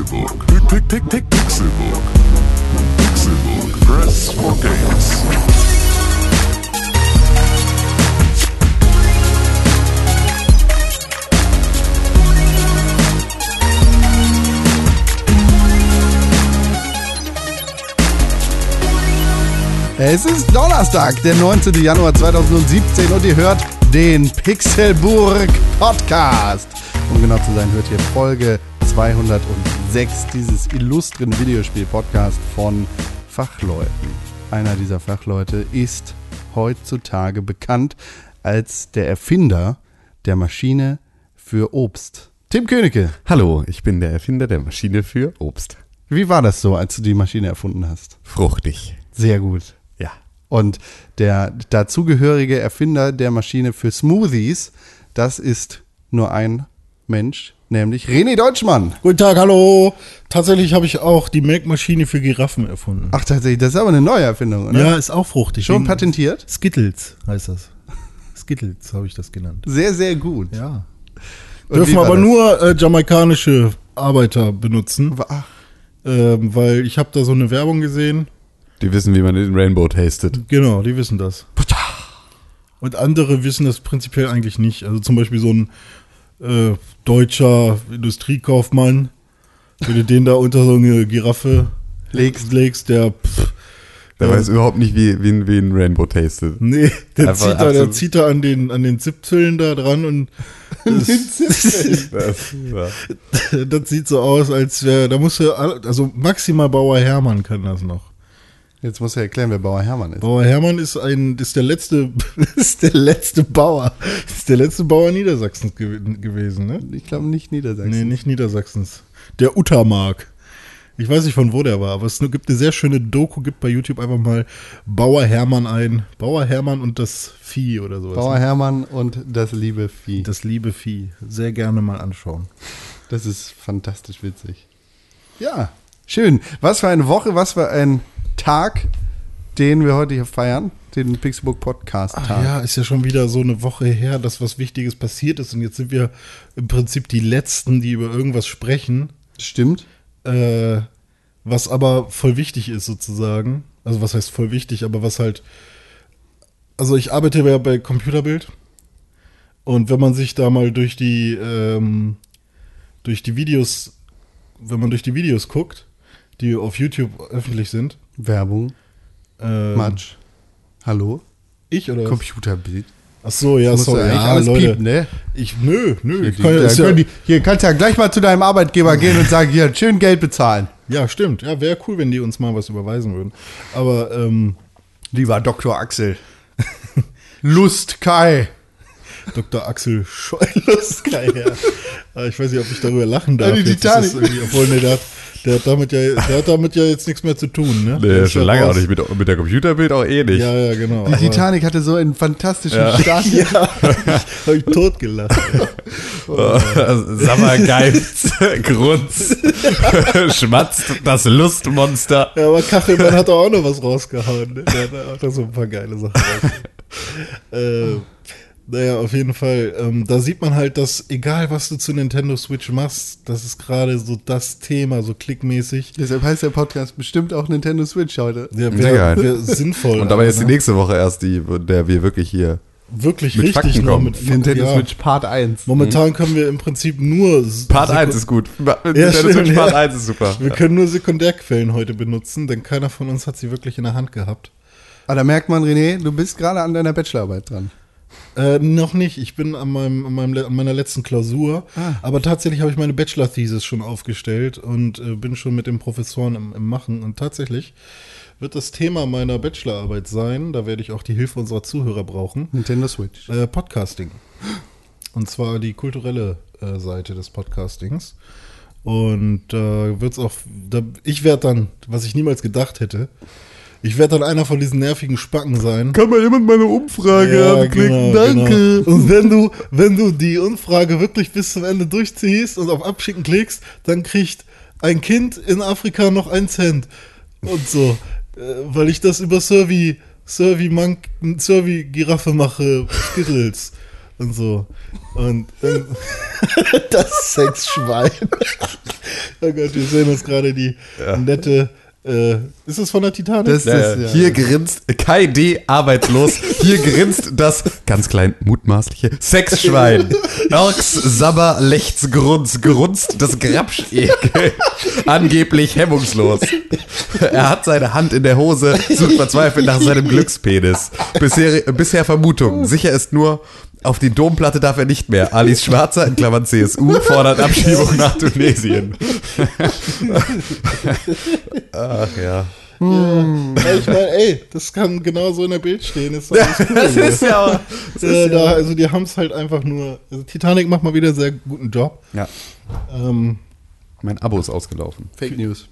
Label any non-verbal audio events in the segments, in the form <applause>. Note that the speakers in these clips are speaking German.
Pixelbook. Pick, pick, pick, Pixelbook. Pixelbook. Press for games. Es ist Donnerstag, der 19. Januar 2017 und ihr hört den Pixelburg Podcast. Um genau zu sein, hört ihr Folge 206 dieses illustren Videospiel-Podcast von Fachleuten. Einer dieser Fachleute ist heutzutage bekannt als der Erfinder der Maschine für Obst. Tim Königke, Hallo, ich bin der Erfinder der Maschine für Obst. wie war das so, als du die Maschine erfunden hast? Fruchtig. Sehr gut. Ja. Und der dazugehörige Erfinder der Maschine für Smoothies, das ist nur ein Mensch, nämlich René Deutschmann. Guten Tag, hallo. Tatsächlich habe ich auch die Melkmaschine für Giraffen erfunden. Ach, tatsächlich, das ist aber eine neue Erfindung, oder? ja, ist auch fruchtig. Schon patentiert? Skittles heißt das. Skittles habe ich das genannt. Sehr, sehr gut. Ja. Und Dürfen aber das? nur äh, jamaikanische Arbeiter benutzen, Ach, ähm, weil ich habe da so eine Werbung gesehen. Die wissen, wie man den Rainbow tastet. Genau, die wissen das. Und andere wissen das prinzipiell eigentlich nicht. Also zum Beispiel so ein äh, deutscher Industriekaufmann, wenn du den da unter so eine Giraffe legst, legst der pff, Der Ja. weiß überhaupt nicht, wie, wie, wie ein Rainbow tastet. Nee, der Einfach zieht, da, der zieht da an den, an den Zipzüllen da dran und <laughs> das, <laughs> Das, ja. das sieht so aus, als wäre, da muss er, also maximal Bauer Hermann kann das noch. Jetzt muss er erklären, wer Bauer Hermann ist. Bauer Hermann ist ein, ist der letzte, <laughs> ist der letzte Bauer, ist der letzte Bauer Niedersachsens gew gewesen, ne? Ich glaube nicht Niedersachsen. Nee, nicht Niedersachsens. Der Uttermark. Ich weiß nicht, von wo der war, aber es gibt eine sehr schöne Doku, gibt bei YouTube einfach mal Bauer Hermann ein. Bauer Hermann und das Vieh oder sowas. Bauer Hermann und das liebe Vieh. Das liebe Vieh. Sehr gerne mal anschauen. Das ist fantastisch witzig. Ja, schön. Was für eine Woche, was für ein Tag, den wir heute hier feiern. Den Pixelbook Podcast Tag. Ach ja, ist ja schon wieder so eine Woche her, dass was Wichtiges passiert ist. Und jetzt sind wir im Prinzip die Letzten, die über irgendwas sprechen, Stimmt. äh, was aber voll wichtig ist sozusagen. Also was heißt voll wichtig, aber was halt. Also ich arbeite ja bei Computerbild. Und wenn man sich da mal durch die, ähm, durch die Videos, wenn man durch die Videos guckt, die auf YouTube öffentlich sind, Werbung. ähm, Matsch. Hallo? Ich oder? Computerbild. Ach so, ja, Muss sorry. ja alles Leute. piepen, ne? Ich, nö, nö. Ich kann, ja, da ist die, hier kannst du ja gleich mal zu deinem Arbeitgeber gehen und sagen, hier, schön Geld bezahlen. ja, stimmt. Ja, wäre cool, wenn die uns mal was überweisen würden. Aber, ähm, Lieber Dr. Axel. <laughs> Lust Kai. Dr. Axel Scheulus, <laughs> geil, ja. Aber Ich weiß nicht, ob ich darüber lachen darf. Die ist Titanic. irgendwie- Obwohl, nee, der hat, der, hat damit ja, der hat damit ja jetzt nichts mehr zu tun, ne? Der Nee, ist schon lange raus. auch nicht. Mit, mit der Computerbild auch eh nicht. Ja, ja, genau. Die Titanic hatte so einen fantastischen Ja. Start. <laughs> Ja, hab ich totgelacht. ey. <laughs> Sammergeift, <laughs> Grunz, schmatzt das Lustmonster. Ja, aber Kachelmann hat doch auch noch was rausgehauen. Ne? Der hat auch noch so ein paar geile Sachen rausgehauen. äh, naja, auf jeden Fall. Ähm, da sieht man halt, dass egal was du zu Nintendo Switch machst, das ist gerade so das Thema, so klickmäßig. Deshalb heißt der Podcast bestimmt auch Nintendo Switch heute. Wäre geil. wär sinnvoll. Und dabei ist die ne? nächste Woche erst die, der wir wirklich hier. wirklich mit richtig Fakten kommen. mit. Nintendo ja. Switch Part 1. Momentan können wir im Prinzip nur Part Seku- 1 ist gut. <laughs> Nintendo stimmt, Switch Part ja. 1 ist super. Wir können nur Sekundärquellen heute benutzen, denn keiner von uns hat sie wirklich in der Hand gehabt. Aber da merkt man, René, du bist gerade an deiner Bachelorarbeit dran. Äh, noch nicht. Ich bin an, meinem, an, meinem, an meiner letzten Klausur. Ah. Aber tatsächlich habe ich meine Bachelor-Thesis schon aufgestellt und äh, bin schon mit den Professoren im, im Machen. Und tatsächlich wird das Thema meiner Bachelorarbeit sein, da werde ich auch die Hilfe unserer Zuhörer brauchen, Nintendo Switch. äh, Podcasting. Und zwar die kulturelle äh, Seite des Podcastings. Und äh, wird's auch, da, ich werde dann, was ich niemals gedacht hätte, ich werde dann einer von diesen nervigen Spacken sein. Kann mal jemand meine Umfrage Ja, anklicken? genau, Danke. Genau. Und wenn du, wenn du die Umfrage wirklich bis zum Ende durchziehst und auf Abschicken klickst, dann kriegt ein Kind in Afrika noch ein Cent. Und so. Äh, weil ich das über Survey, Survey Monk, Survey Giraffe mache, Skittles. Und so. Und dann, <laughs> das Sexschwein. Oh Gott, wir sehen uns gerade die nette. Äh, ist es von der Titanic? Das ist, ja. Hier grinst Kai D. arbeitslos. Hier grinst das ganz klein mutmaßliche Sexschwein. <laughs> Orks, Sabber, Lechts, Grunz, grunzt das Grabschekel. Angeblich hemmungslos. Er hat seine Hand in der Hose, sucht verzweifelt nach seinem Glückspenis. Bisher, bisher Vermutung. Sicher ist nur, auf die Domplatte darf er nicht mehr. Alice Schwarzer, in Klammern CSU, fordert Abschiebung nach Tunesien. Ach ja. Ja, ich meine, ey, das kann genauso in der Bild stehen. Ist doch alles <laughs> cool, Das ist ja auch. Das Äh, ist da, ja, also die haben es halt einfach nur. Also Titanic macht mal wieder einen sehr guten Job. ja. Ähm, Mein Abo ist ausgelaufen. Fake News.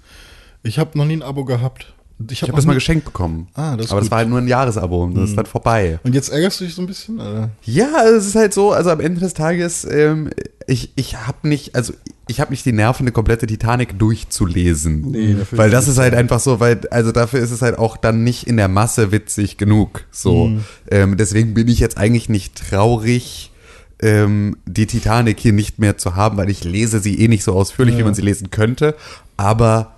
ich habe noch nie ein Abo gehabt. Ich habe habe das mal geschenkt bekommen. Ah, das ist Aber das gut. war halt nur ein Jahresabo und das ist dann vorbei. Und jetzt ärgerst du dich so ein bisschen? Oder? Ja, also es ist halt so, also am Ende des Tages, ähm, ich, ich habe nicht, also ich habe nicht die Nerven, eine komplette Titanic durchzulesen. Nee, dafür weil das ist halt einfach so, weil, also dafür ist es halt auch dann nicht in der Masse witzig genug. So. Ähm, deswegen bin ich jetzt eigentlich nicht traurig, ähm, die Titanic hier nicht mehr zu haben, weil ich lese sie eh nicht so ausführlich, wie man sie lesen könnte. Aber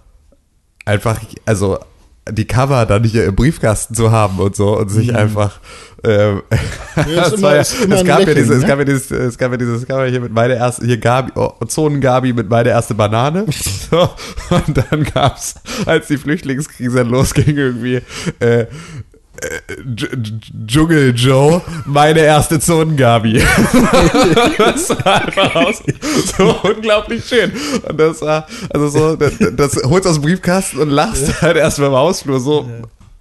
einfach, also die Cover dann hier im Briefkasten zu haben und so und sich einfach ähm, Ja, <laughs> war es gab ja Lächeln, dieses, es ne? gab ja dieses, es gab ja dieses Cover hier mit meine erste, hier Gabi, oh, Zonen-Gabi mit meine erste Banane. <laughs> So, und dann gab's, als die Flüchtlingskrise losging, irgendwie, äh, Dschungel Joe, meine erste Zonengabi. <laughs> das sah einfach aus so unglaublich schön. Und das war, also so, das, das holst aus dem Briefkasten und lachst halt erst mal im Hausflur so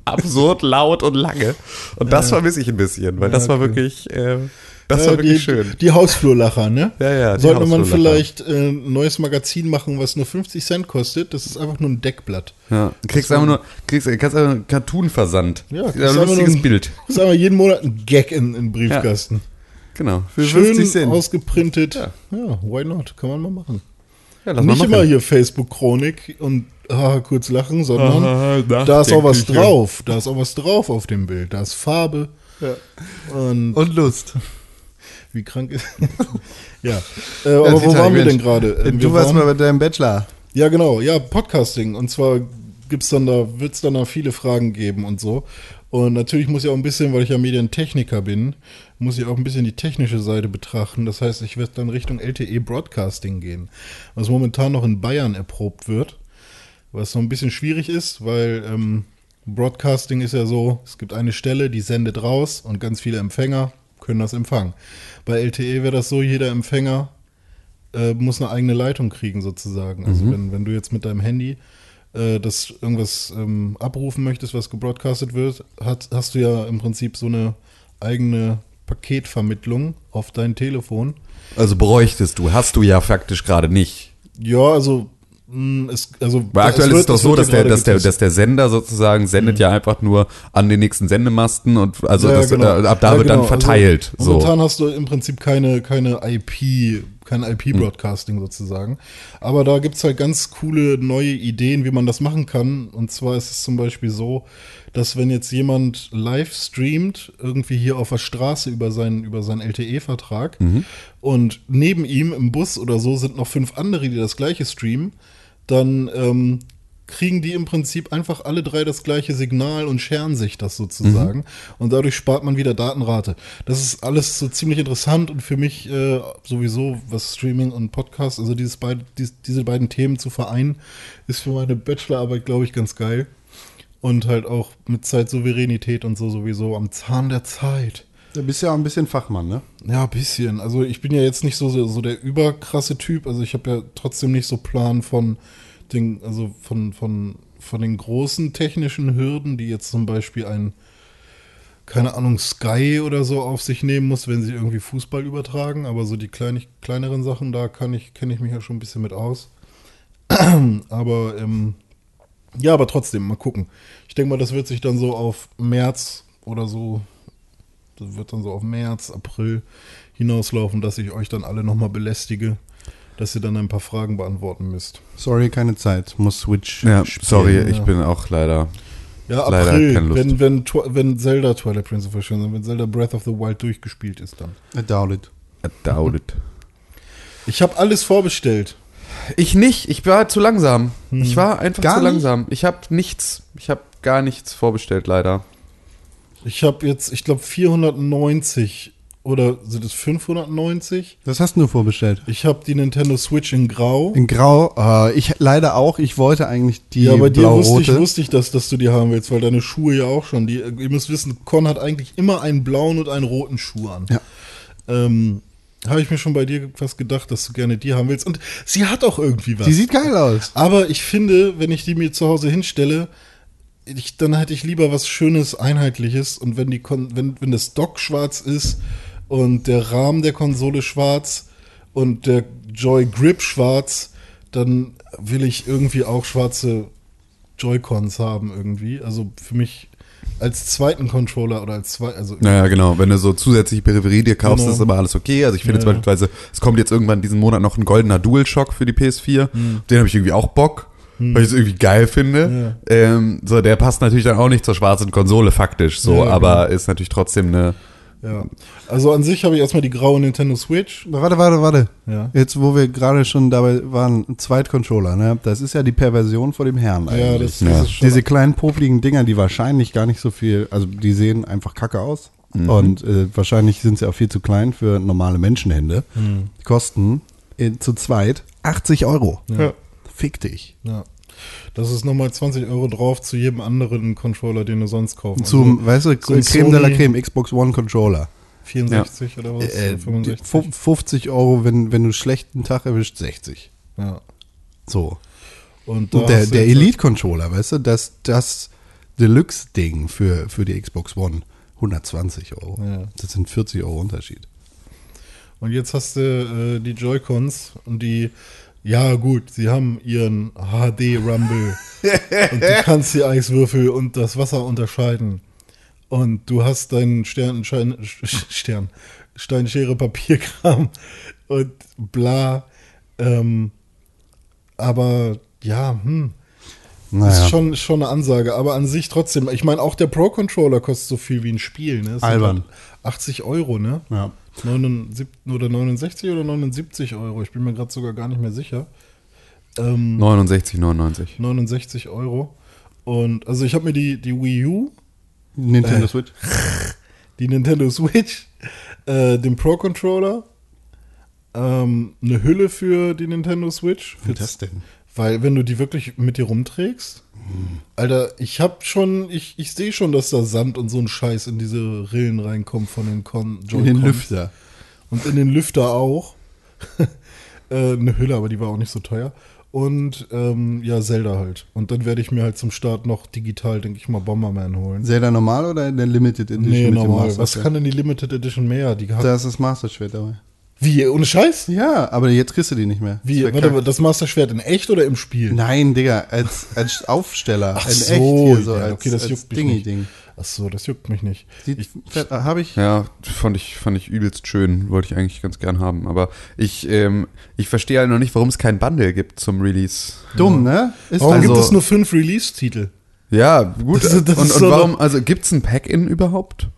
absurd laut und lange. Und das vermisse ich ein bisschen, weil das war wirklich, äh, das Ja, war wirklich die, schön. Die Hausflurlacher, ne? Ja, ja, Sollte man vielleicht äh, ein neues Magazin machen, was nur 50 Cent kostet. Das ist einfach nur ein Deckblatt. Ja, kriegst einfach nur, kriegst, kannst einfach einen Cartoon-Versand. Ja, Ja, kriegst ein lustiges ein- Bild. Das ist einfach jeden Monat ein Gag in in den Briefkasten. Genau. Für Schön 50 Cent. ausgeprintet. Ja. Ja. why not? Kann man mal machen. Ja, lass Nicht mal immer machen. hier Facebook-Chronik und ah, kurz lachen, sondern Aha, da ist auch was ja. drauf. Da ist auch was drauf auf dem Bild. Da ist Farbe. Und Und Lust. Wie krank ist. <laughs> ja. Äh, aber wo waren wir Mensch. denn gerade? Äh, Du wir warst waren- mal bei deinem Bachelor. Ja, genau, ja, Podcasting. Und zwar gibt's dann da, wird's dann da viele Fragen geben und so. Und natürlich muss ich auch ein bisschen, weil ich ja Medientechniker bin, muss ich auch ein bisschen die technische Seite betrachten. Das heißt, ich werde dann Richtung LTE Broadcasting gehen, was momentan noch in Bayern erprobt wird. Was noch ein bisschen schwierig ist, weil ähm, Broadcasting ist ja so, es gibt eine Stelle, die sendet raus und ganz viele Empfänger können das empfangen. Bei LTE wäre das so, jeder Empfänger äh, muss eine eigene Leitung kriegen sozusagen. Also wenn, wenn du jetzt mit deinem Handy äh, das irgendwas ähm, abrufen möchtest, was gebroadcastet wird, hat, hast du ja im Prinzip so eine eigene Paketvermittlung auf dein Telefon. Also bräuchtest du, hast du ja faktisch gerade nicht. Ja, also es, also Weil aktuell es ist es doch es so, wird dass der, dass, der, dass der Sender sozusagen sendet ja einfach nur an den nächsten Sendemasten und also Ja, das, genau. äh, ab da Ja, wird genau. dann verteilt. Also, so. Momentan hast du im Prinzip keine, keine IP, kein IP-Broadcasting sozusagen. Aber da gibt's halt ganz coole neue Ideen, wie man das machen kann. Und zwar ist es zum Beispiel so, dass wenn jetzt jemand live streamt, irgendwie hier auf der Straße über seinen, über seinen LTE-Vertrag und neben ihm im Bus oder so sind noch fünf andere, die das gleiche streamen, dann ähm, kriegen die im Prinzip einfach alle drei das gleiche Signal und scheren sich das sozusagen. Und dadurch spart man wieder Datenrate. Das ist alles so ziemlich interessant und für mich äh, sowieso, was Streaming und Podcast, also dieses beid, dies, diese beiden Themen zu vereinen, ist für meine Bachelorarbeit, glaube ich, ganz geil. Und halt auch mit Zeitsouveränität und so sowieso am Zahn der Zeit. Du bist ja auch ein bisschen Fachmann, ne? Ja, ein bisschen. Also ich bin ja jetzt nicht so so der überkrasse Typ. Also ich habe ja trotzdem nicht so Plan von den, also von, von, von den großen technischen Hürden, die jetzt zum Beispiel ein, keine Ahnung, Sky oder so auf sich nehmen muss, wenn sie irgendwie Fußball übertragen. Aber so die klein, kleineren Sachen, da kann ich, kenne ich mich ja schon ein bisschen mit aus. <clears throat> aber ähm, ja, aber trotzdem, mal gucken. Ich denke mal, das wird sich dann so auf März oder so das wird dann so auf März, April hinauslaufen, dass ich euch dann alle nochmal belästige, dass ihr dann ein paar Fragen beantworten müsst. Sorry, keine Zeit. Muss Switch Ja, spielen. sorry, ja. ich bin auch leider. Ja, Leider April, keine Lust. wenn, wenn, wenn Zelda Twilight Princess verschwindet, wenn Zelda Breath of the Wild durchgespielt ist dann. I doubt it. I doubt it. Ich habe alles vorbestellt. Ich nicht. Ich war zu langsam. Ich war einfach Gar zu nicht? langsam. Ich habe nichts. Ich habe gar nichts vorbestellt, leider. Ich habe jetzt, ich glaube, 490 oder sind es 590? Was hast du vorbestellt? Ich habe die Nintendo Switch in Grau. In Grau. Äh, ich leider auch. Ich wollte eigentlich die ja, bei dir wusste ich, wusste ich das, dass du die haben willst, weil deine Schuhe ja auch schon. Die, ihr müsst wissen, Con hat eigentlich immer einen blauen und einen roten Schuh an. Ja. Ähm, habe ich mir schon bei dir was gedacht, dass du gerne die haben willst. Und sie hat auch irgendwie was. Die sieht geil aus. Aber ich finde, wenn ich die mir zu Hause hinstelle, ich, dann hätte ich lieber was Schönes, Einheitliches. Und wenn, die Kon wenn, wenn das Dock schwarz ist und der Rahmen der Konsole schwarz und der Joy Grip schwarz, dann will ich irgendwie auch schwarze Joy-Cons haben irgendwie. Also für mich als zweiten Controller oder als zwei, also Naja, genau. Wenn du so zusätzliche Peripherie dir kaufst, Genau. ist aber alles okay. Also ich finde Ja, beispielsweise, es kommt jetzt irgendwann diesen Monat noch ein goldener DualShock für die PS4. Hm. Den habe ich irgendwie auch Bock, weil ich es irgendwie geil finde. Ähm, so, der passt natürlich dann auch nicht zur schwarzen Konsole faktisch so, Ja, genau. aber ist natürlich trotzdem eine. Ja. Also an sich habe ich erstmal die graue Nintendo Switch. Warte, warte, warte. Ja. Jetzt, wo wir gerade schon dabei waren, ein Zweitcontroller, ne? Das ist ja die Perversion vor dem Herrn Ja, eigentlich. das, Ja. das ist schon. Diese kleinen popeligen Dinger, die wahrscheinlich gar nicht so viel, also die sehen einfach kacke aus. Und äh, wahrscheinlich sind sie auch viel zu klein für normale Menschenhände. Die kosten äh, zu zweit 80 Euro. ja. Fick dich. Ja. Das ist nochmal 20 Euro drauf zu jedem anderen Controller, den du sonst kaufst. Zum, weißt du, so Creme de la Sony- Creme, Xbox One Controller. 64 oder was? Äh, Oder 65. fu- 50 Euro, wenn, wenn du schlechten Tag erwischt, 60. Ja. So. Und, Und der, der Elite-Controller, weißt du, das, das Deluxe-Ding für, für die Xbox One, 120 Euro. Ja. Das sind 40 Euro Unterschied. Und jetzt hast du äh, die Joy-Cons und die, ja gut, sie haben ihren HD-Rumble <laughs> und du kannst die Eiswürfel und das Wasser unterscheiden. Und du hast deinen Stern, Schein, Stern, Steinschere, Papierkram und bla. Ähm, aber ja, hm. Naja. Ist schon, schon eine Ansage, aber an sich trotzdem. Ich meine, auch der Pro-Controller kostet so viel wie ein Spiel. Ne? Das Albern. halt 80 Euro, ne? ja. 79 oder 69 oder 79 Euro. Ich bin mir gerade sogar gar nicht mehr sicher. Ähm, 69, 99. 69 Euro. Und also ich habe mir die, die Wii U, Nintendo Äh, Switch. <laughs> die Nintendo Switch, äh, den Pro-Controller, ähm, eine Hülle für die Nintendo Switch. Für das denn? Weil wenn du die wirklich mit dir rumträgst, Alter, ich hab schon, ich, ich sehe schon, dass da Sand und so ein Scheiß in diese Rillen reinkommt von den Con In den. Lüfter. Und in den Lüfter auch. <laughs> äh, eine Hülle, aber die war auch nicht so teuer. Und ähm, ja, Zelda halt. Und dann werde ich mir halt zum Start noch digital, denke ich mal, Bomberman holen. Zelda normal oder in der Limited Edition? Nee, normal. Was kann denn die Limited Edition mehr? Die hat, Da ist das Master Schwert dabei. Wie, ohne Scheiß? Ja, aber jetzt kriegst du die nicht mehr. Wie, Das warte, kacke. das Master Schwert in echt oder im Spiel? Nein, Digga, als, als Aufsteller. Ach in so, echt hier so. ja, als, okay, das als juckt mich nicht. Ding. Ach so, das juckt mich nicht. Fett, habe ich. Ja, fand ich, fand ich übelst schön. Wollte ich eigentlich ganz gern haben. Aber ich, ähm, ich verstehe halt noch nicht, warum es kein Bundle gibt zum Release. Dumm, ne? Ist Warum also, gibt es nur fünf Release-Titel? Ja, gut. Das das und, und so warum, also gibt's ein Pack-In überhaupt?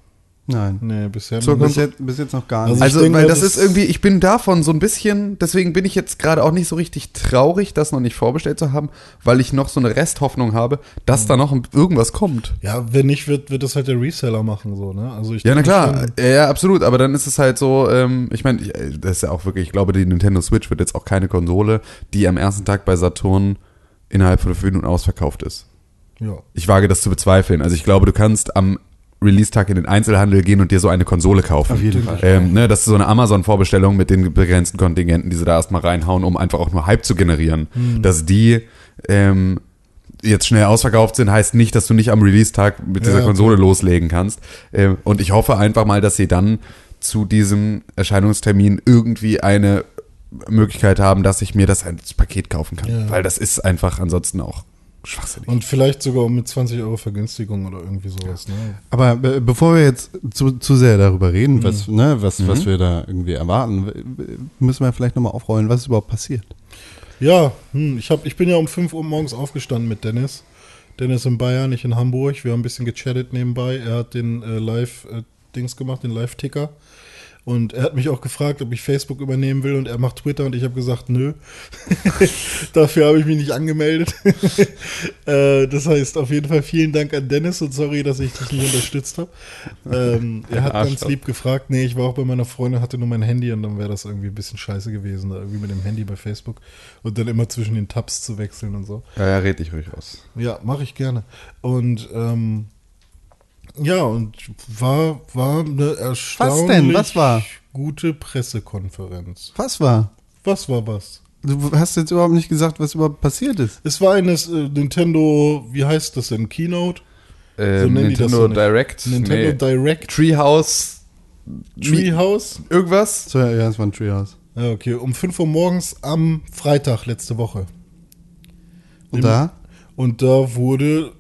Nein. Nee, bisher noch Bis nicht. jetzt, bis jetzt noch gar Also nicht. ich Also, denke weil das, das- ist irgendwie, ich bin davon so ein bisschen, deswegen bin ich jetzt gerade auch nicht so richtig traurig, das noch nicht vorbestellt zu haben, weil ich noch so eine Resthoffnung habe, dass da noch irgendwas kommt. Ja, wenn nicht, wird, wird das halt der Reseller machen, so, ne? Also ich Ja, na klar, schon- ja, absolut, aber dann ist es halt so, ähm, ich meine, äh, das ist ja auch wirklich, ich glaube, die Nintendo Switch wird jetzt auch keine Konsole, die am ersten Tag bei Saturn innerhalb von fünf Minuten ausverkauft ist. Ja. Ich wage das zu bezweifeln. Also ich glaube, du kannst am Release-Tag in den Einzelhandel gehen und dir so eine Konsole kaufen. Auf jeden Fall. Ähm, ne, das ist so eine Amazon-Vorbestellung mit den begrenzten Kontingenten, die sie da erstmal reinhauen, um einfach auch nur Hype zu generieren. Dass die ähm, jetzt schnell ausverkauft sind, heißt nicht, dass du nicht am Release-Tag mit dieser Ja, Konsole loslegen kannst. Ähm, und ich hoffe einfach mal, dass sie dann zu diesem Erscheinungstermin irgendwie eine Möglichkeit haben, dass ich mir das als Paket kaufen kann. Ja. Weil das ist einfach ansonsten auch schwachsinnig. Und vielleicht sogar mit 20 Euro Vergünstigung oder irgendwie sowas, ne? Aber be bevor wir jetzt zu, zu sehr darüber reden, Mhm. was, ne, was, was wir da irgendwie erwarten, müssen wir vielleicht nochmal aufrollen, was ist überhaupt passiert. Ja, hm, ich, hab, ich bin ja um 5 Uhr morgens aufgestanden mit Dennis. Dennis in Bayern, ich in Hamburg. Wir haben ein bisschen gechattet nebenbei. Er hat den äh, Live-Dings gemacht, den Live-Ticker. Und er hat mich auch gefragt, ob ich Facebook übernehmen will und er macht Twitter und ich habe gesagt, nö. <laughs> Dafür habe ich mich nicht angemeldet. <laughs> äh, das heißt, auf jeden Fall vielen Dank an Dennis und sorry, dass ich dich nicht unterstützt habe. Ähm, er hat ganz Arschloch. lieb gefragt, nee, ich war auch bei meiner Freundin, hatte nur mein Handy und dann wäre das irgendwie ein bisschen scheiße gewesen, da irgendwie mit dem Handy bei Facebook und dann immer zwischen den Tabs zu wechseln und so. Ja, ja, red dich ruhig aus. Ja, mache ich gerne. Und ähm, ja, und war, war eine erstaunlich denn? Was war? gute Pressekonferenz. Was war? Was war was? Du hast jetzt überhaupt nicht gesagt, was überhaupt passiert ist. Es war eine äh, Nintendo, wie heißt das denn? Keynote? Ähm, So das Nintendo so. Direct. Nintendo nee. Direct Treehouse. Treehouse? Irgendwas? So, ja, es war ein Treehouse. Ja, okay. Um 5 Uhr morgens am Freitag letzte Woche. Und da? Und da wurde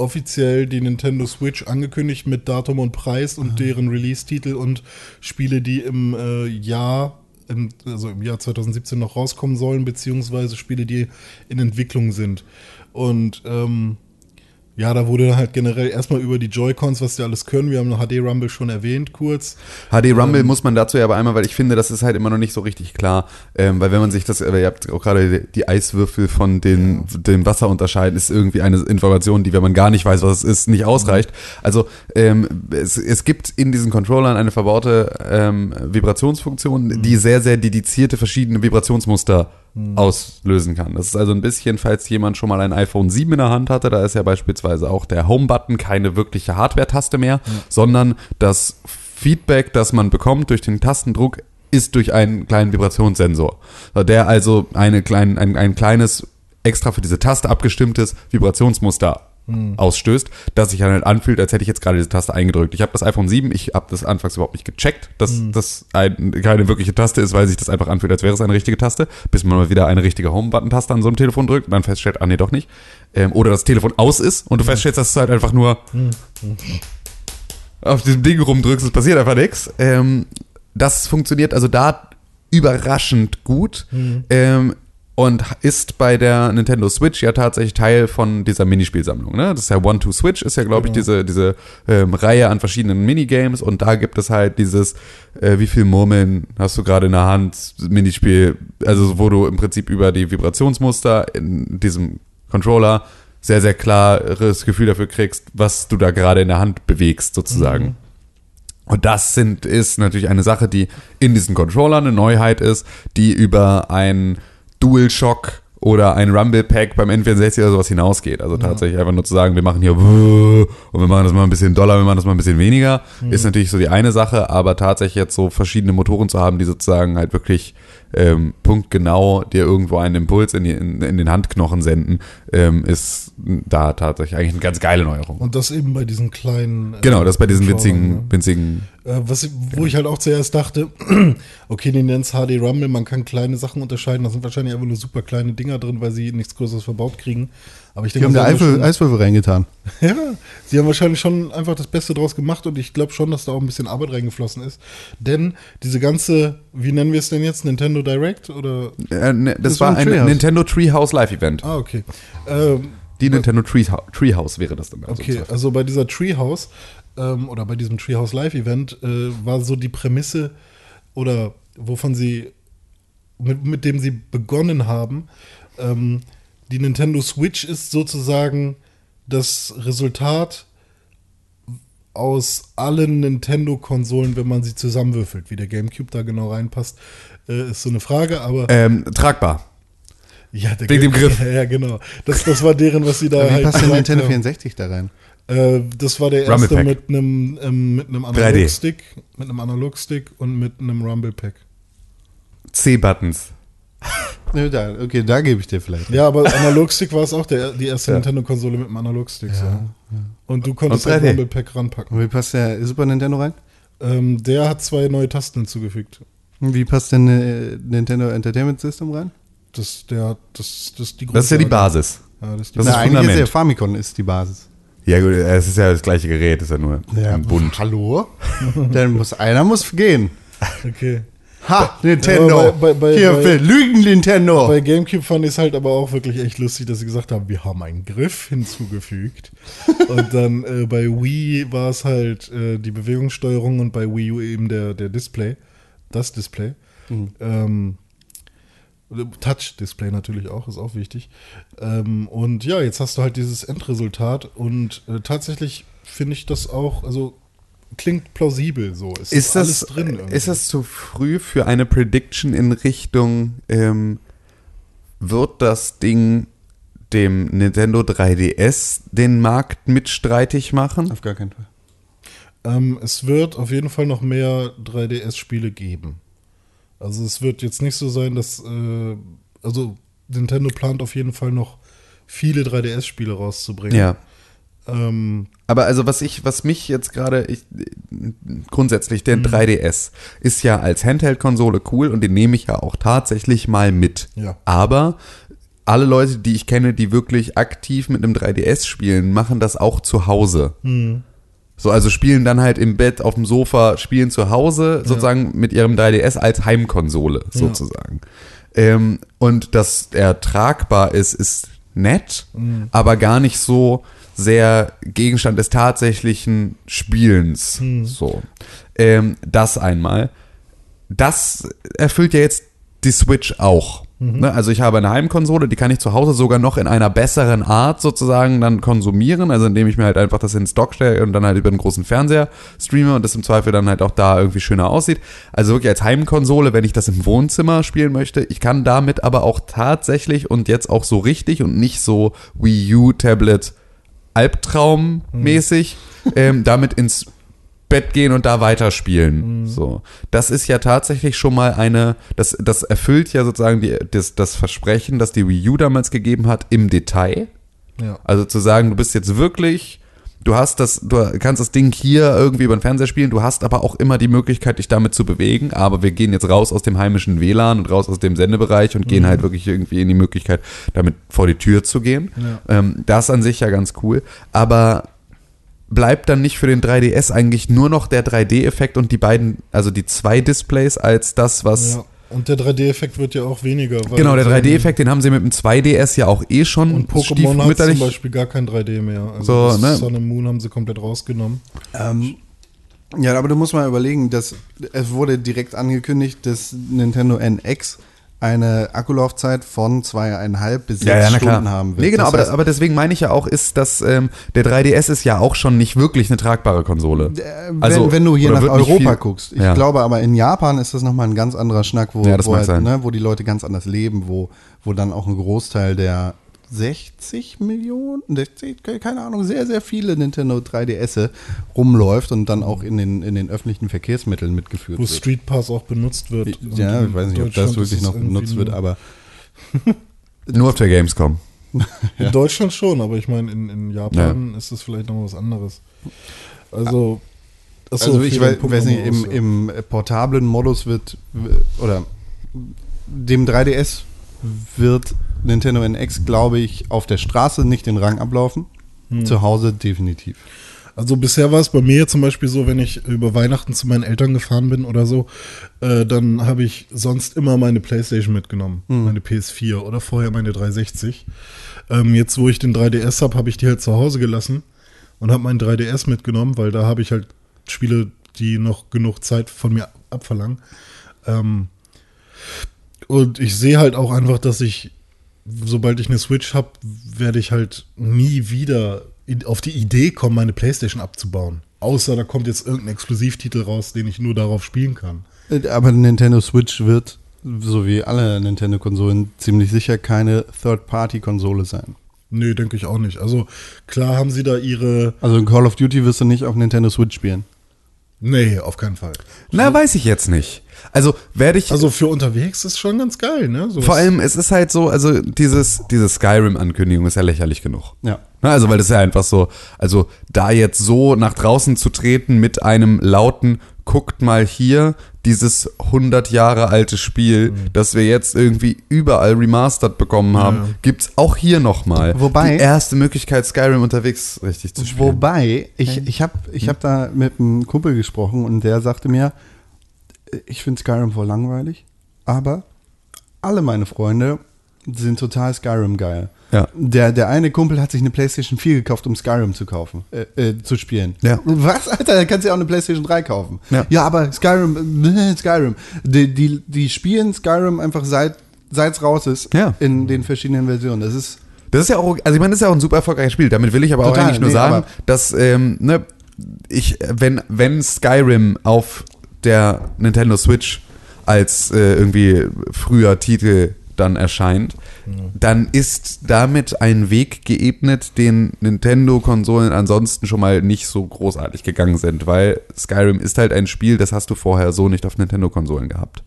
offiziell die Nintendo Switch angekündigt mit Datum und Preis und deren Release-Titel und Spiele, die im äh, Jahr, im, also im Jahr 2017 noch rauskommen sollen, beziehungsweise Spiele, die in Entwicklung sind. Und ähm, ja, da wurde halt generell erstmal über die Joy-Cons, was die alles können. Wir haben HD Rumble schon erwähnt, kurz. HD Rumble muss man dazu ja aber einmal, weil ich finde, das ist halt immer noch nicht so richtig klar. Ähm, weil wenn man sich das, äh, ihr habt auch gerade die Eiswürfel von den, dem Wasser unterscheiden, ist irgendwie eine Information, die, wenn man gar nicht weiß, was es ist, nicht ausreicht. Also ähm, es, es gibt in diesen Controllern eine verbaute ähm, Vibrationsfunktion, die sehr, sehr dedizierte verschiedene Vibrationsmuster auslösen kann. Das ist also ein bisschen, falls jemand schon mal ein iPhone 7 in der Hand hatte, da ist ja beispielsweise auch der Home-Button keine wirkliche Hardware-Taste mehr, sondern das Feedback, das man bekommt durch den Tastendruck, ist durch einen kleinen Vibrationssensor, der also eine klein, ein, ein kleines, extra für diese Taste abgestimmtes Vibrationsmuster ausstößt, das sich dann halt anfühlt, als hätte ich jetzt gerade diese Taste eingedrückt. Ich habe das iPhone 7, ich habe das anfangs überhaupt nicht gecheckt, dass das ein, keine wirkliche Taste ist, weil sich das einfach anfühlt, als wäre es eine richtige Taste, bis man mal wieder eine richtige Home-Button-Taste an so einem Telefon drückt und dann feststellt, ah nee, doch nicht. Ähm, oder das Telefon aus ist und du feststellst, dass es halt einfach nur auf diesem Ding rumdrückst, es passiert einfach nichts. Ähm, das funktioniert also da überraschend gut. Ähm, und ist bei der Nintendo Switch ja tatsächlich Teil von dieser Minispielsammlung. Ne? Das ist ja One-to-Switch, ist ja, glaube ich, diese, diese ähm, Reihe an verschiedenen Minigames und da gibt es halt dieses, äh, wie viel Murmeln hast du gerade in der Hand, Minispiel, also wo du im Prinzip über die Vibrationsmuster in diesem Controller sehr, sehr klares Gefühl dafür kriegst, was du da gerade in der Hand bewegst, sozusagen. Und das sind, ist natürlich eine Sache, die in diesen Controllern eine Neuheit ist, die über ein DualShock oder ein Rumble Pack beim N64 oder sowas hinausgeht. Also tatsächlich einfach nur zu sagen, wir machen hier und wir machen das mal ein bisschen doller, wir machen das mal ein bisschen weniger, ist natürlich so die eine Sache, aber tatsächlich jetzt so verschiedene Motoren zu haben, die sozusagen halt wirklich ähm, punktgenau dir irgendwo einen Impuls in, die, in, in den Handknochen senden, ähm, ist da tatsächlich eigentlich eine ganz geile Neuerung. Und das eben bei diesen kleinen. äh, Genau, das bei diesen winzigen, ne? winzigen Äh, was, wo ich halt auch zuerst dachte, <clears throat> okay, die nennen es HD Rumble, man kann kleine Sachen unterscheiden, da sind wahrscheinlich einfach nur super kleine Dinger drin, weil sie nichts Größeres verbaut kriegen. Aber ich Die denke, haben da Eifel, Eiswürfel reingetan. <laughs> ja, sie haben wahrscheinlich schon einfach das Beste draus gemacht und ich glaube schon, dass da auch ein bisschen Arbeit reingeflossen ist. Denn diese ganze, wie nennen wir es denn jetzt, Nintendo Direct oder? Äh, ne, das, Das war ein Treehouse. Nintendo Treehouse Live Event. Ah, okay. Ähm, Die Nintendo Treehouse, Treehouse wäre das dann. Also Okay, also bei dieser Treehouse ähm, oder bei diesem Treehouse Live Event äh, war so die Prämisse oder wovon sie mit, mit dem sie begonnen haben. Ähm, die Nintendo Switch ist sozusagen das Resultat aus allen Nintendo-Konsolen, wenn man sie zusammenwürfelt. Wie der GameCube da genau reinpasst, äh, ist so eine Frage, aber ähm, tragbar. ja, der wegen dem Game- Griff. <laughs> Ja, genau. Das, das war deren, was sie da Wie halt passt der gesagt Nintendo haben. 64 da rein? Äh, das war der erste mit einem ähm, mit einem 3D. Analogstick, mit einem Analogstick und mit einem Rumble Pack. C-Buttons. Ja, da, okay, da gebe ich dir vielleicht. Ja, aber Analogstick war es auch der, die erste Ja. Nintendo-Konsole mit einem Analogstick. Ja, Und du konntest ein 3D. Rumble Pack ranpacken. Und wie passt der Super Nintendo rein? Ähm, der hat zwei neue Tasten hinzugefügt. Und Wie passt denn äh, Nintendo Entertainment System rein? Das, der, das, das, die Das ist ja die. Basis. Ja, das ist die Das Na, ist eigentlich ist Fundament. ja Famicom ist die Basis. Ja gut, es ist ja das gleiche Gerät, ist ja nur ein Bund. Hallo? <laughs> Dann muss einer muss gehen. Okay. Ha, Nintendo. Ja, bei- bei- Hier, bei- Lügen Nintendo. Bei GameCube fand ich es halt aber auch wirklich echt lustig, dass sie gesagt haben, wir haben einen Griff <laughs> hinzugefügt. und dann äh, bei Wii war es halt äh, die Bewegungssteuerung und bei Wii U eben der, der Display, das Display. Ähm, Touch-Display natürlich auch, ist auch wichtig. Ähm, und ja, jetzt hast du halt dieses Endresultat und äh, tatsächlich finde ich das auch, also klingt plausibel so. Es Ist das, irgendwie. ist das zu früh für eine Prediction in Richtung, ähm, wird das Ding dem Nintendo 3DS den Markt mitstreitig machen? Auf gar keinen Fall. Ähm, es wird auf jeden Fall noch mehr 3DS-Spiele geben. Also es wird jetzt nicht so sein, dass äh, also Nintendo plant auf jeden Fall noch viele 3DS-Spiele rauszubringen. Ja. Ähm, Aber also was ich, was mich jetzt gerade, ich, grundsätzlich, Mhm. der 3DS ist ja als Handheld-Konsole cool und den nehme ich ja auch tatsächlich mal mit. Ja. Aber alle Leute, die ich kenne, die wirklich aktiv mit einem 3DS spielen, machen das auch zu Hause. Mhm. So, also spielen dann halt im Bett, auf dem Sofa, spielen zu Hause sozusagen mit ihrem 3DS als Heimkonsole sozusagen. Ähm, und dass er tragbar ist, ist nett, Mhm. aber gar nicht so sehr Gegenstand des tatsächlichen Spielens. Mhm. So. Ähm, das einmal. Das erfüllt ja jetzt die Switch auch. Mhm. Ne? Also ich habe eine Heimkonsole, die kann ich zu Hause sogar noch in einer besseren Art sozusagen dann konsumieren, also indem ich mir halt einfach das in den Stock stelle und dann halt über einen großen Fernseher streame und das im Zweifel dann halt auch da irgendwie schöner aussieht. Also wirklich als Heimkonsole, wenn ich das im Wohnzimmer spielen möchte. Ich kann damit aber auch tatsächlich und jetzt auch so richtig und nicht so Wii U Tablet Albtraummäßig ähm, damit ins Bett gehen und da weiterspielen. So. Das ist ja tatsächlich schon mal eine, das, das erfüllt ja sozusagen die, das, das Versprechen, das die Wii U damals gegeben hat, im Detail. ja. Also zu sagen, du bist jetzt wirklich, du hast das, du kannst das Ding hier irgendwie über den Fernseher spielen, du hast aber auch immer die Möglichkeit, dich damit zu bewegen, aber wir gehen jetzt raus aus dem heimischen WLAN und raus aus dem Sendebereich und gehen halt wirklich irgendwie in die Möglichkeit, damit vor die Tür zu gehen. Ähm, das an sich ja ganz cool, aber bleibt dann nicht für den 3DS eigentlich nur noch der 3D-Effekt und die beiden, also die zwei Displays als das, was ja. Und der 3D-Effekt wird ja auch weniger. Weil Genau, der ähm, 3D-Effekt, den haben sie mit dem 2DS ja auch eh schon Und Pokémon hat zum Beispiel gar kein 3D mehr. Also So, das ne? Sun and Moon haben sie komplett rausgenommen. Ähm, ja, aber du musst mal überlegen, dass es wurde direkt angekündigt, dass Nintendo NX eine Akkulaufzeit von zweieinhalb bis sechs Stunden haben wird. Nee, genau, Das aber, heißt, aber deswegen meine ich ja auch, ist, dass ähm, der 3DS ist ja auch schon nicht wirklich eine tragbare Konsole. äh, wenn, Also, wenn du hier nach Europa guckst. Ich Ja. glaube aber in Japan ist das nochmal ein ganz anderer Schnack, wo, Ja, wo, halt, ne, wo die Leute ganz anders leben, wo, wo dann auch ein Großteil der 60 Millionen, 60, keine Ahnung, sehr, sehr viele Nintendo 3DS rumläuft und dann auch in den, in den öffentlichen Verkehrsmitteln mitgeführt Wo wird. Street Pass auch benutzt wird. Ja, ich weiß nicht, ob das wirklich noch benutzt wird, aber <laughs> Nur auf der Gamescom. <laughs> In Deutschland schon, aber ich meine, in, in Japan ist es vielleicht noch was anderes. Also, achso, also ich weiß, weiß nicht, im, ja. im portablen Modus wird, oder dem 3DS wird Nintendo NX, glaube ich, auf der Straße nicht den Rang ablaufen. Hm. Zu Hause definitiv. Also bisher war es bei mir zum Beispiel so, wenn ich über Weihnachten zu meinen Eltern gefahren bin oder so, äh, dann habe ich sonst immer meine Playstation mitgenommen, meine PS4 oder vorher meine 360. Ähm, jetzt, wo ich den 3DS habe, habe ich die halt zu Hause gelassen und habe meinen 3DS mitgenommen, weil da habe ich halt Spiele, die noch genug Zeit von mir abverlangen. Ähm, und ich sehe halt auch einfach, dass ich, sobald ich eine Switch habe, werde ich halt nie wieder in, auf die Idee kommen, meine Playstation abzubauen. Außer da kommt jetzt irgendein Exklusivtitel raus, den ich nur darauf spielen kann. Äh, Aber Nintendo Switch wird, so wie alle Nintendo-Konsolen, ziemlich sicher keine Third-Party-Konsole sein. Nö, denke ich auch nicht. Also klar haben sie da ihre. Also in Call of Duty wirst du nicht auf Nintendo Switch spielen. Nee, auf keinen Fall. Na, weiß ich jetzt nicht. Also werde ich. Also für unterwegs ist schon ganz geil, ne? Sowas- vor allem, es ist halt so, also dieses, diese Skyrim-Ankündigung ist ja lächerlich genug. Ja. Na, also, weil das ist ja einfach so, also da jetzt so nach draußen zu treten mit einem lauten, guckt mal hier, dieses 100 Jahre alte Spiel, das wir jetzt irgendwie überall remastered bekommen haben, Ja. gibt's auch hier nochmal. Wobei- Die erste Möglichkeit, Skyrim unterwegs richtig zu spielen. Wobei, ich, ich habe ich hab da mit einem Kumpel gesprochen und der sagte mir, ich finde Skyrim voll langweilig, aber alle meine Freunde sind total Skyrim geil. Ja. Der, der eine Kumpel hat sich eine PlayStation 4 gekauft, um Skyrim zu kaufen, äh, äh, zu spielen. Ja. Was, Alter? Da kannst du ja auch eine PlayStation 3 kaufen. Ja. aber Skyrim, äh, Skyrim. Die, die, die spielen Skyrim einfach seit seit's raus ist Ja. in den verschiedenen Versionen. Das ist Das ist ja auch, also ich meine, das ist ja auch ein super erfolgreiches Spiel. Damit will ich aber auch Total, eigentlich nur nee, sagen, dass, ähm, ne, ich, wenn, wenn Skyrim auf der Nintendo Switch als äh, irgendwie früher Titel dann erscheint, dann ist damit ein Weg geebnet, den Nintendo-Konsolen ansonsten schon mal nicht so großartig gegangen sind, weil Skyrim ist halt ein Spiel, das hast du vorher so nicht auf Nintendo-Konsolen gehabt.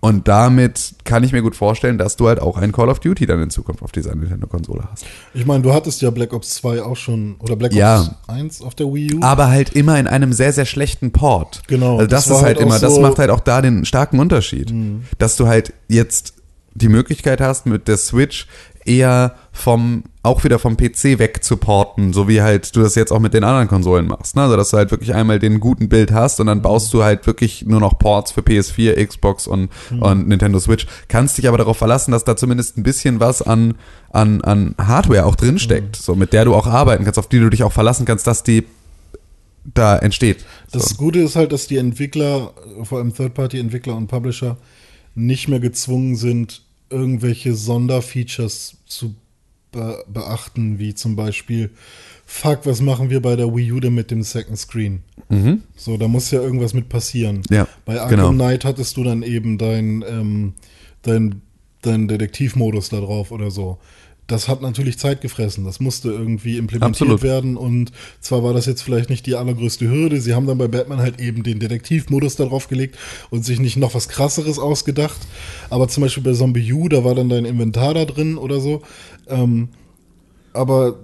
Und damit kann ich mir gut vorstellen, dass du halt auch ein Call of Duty dann in Zukunft auf dieser Nintendo-Konsole hast. Ich meine, du hattest ja Black Ops 2 auch schon, oder Black Ja. Ops 1 auf der Wii U. Aber halt immer in einem sehr, sehr schlechten Port. Genau, Also das, das ist halt, halt immer, das so- macht halt auch da den starken Unterschied. Dass du halt jetzt die Möglichkeit hast, mit der Switch eher vom, auch wieder vom PC wegzuporten, so wie halt du das jetzt auch mit den anderen Konsolen machst. Ne? Also, dass du halt wirklich einmal den guten Bild hast und dann baust du halt wirklich nur noch Ports für PS4, Xbox und, und Nintendo Switch. Kannst dich aber darauf verlassen, dass da zumindest ein bisschen was an, an, an Hardware auch drinsteckt, so mit der du auch arbeiten kannst, auf die du dich auch verlassen kannst, dass die da entsteht. Das so. Gute ist halt, dass die Entwickler, vor allem Third-Party-Entwickler und Publisher, nicht mehr gezwungen sind, irgendwelche Sonderfeatures zu be beachten, wie zum Beispiel, fuck, was machen wir bei der Wii U denn mit dem Second Screen? So, da muss ja irgendwas mit passieren. Mhm. Ja, Bei Arkham genau. Knight hattest du dann eben dein, ähm, dein, dein Detektivmodus da drauf oder so. Das hat natürlich Zeit gefressen. Das musste irgendwie implementiert Absolut. werden. Und zwar war das jetzt vielleicht nicht die allergrößte Hürde. Sie haben dann bei Batman halt eben den Detektivmodus da drauf gelegt und sich nicht noch was krasseres ausgedacht. Aber zum Beispiel bei Zombie U, da war dann dein Inventar da drin oder so. Ähm, aber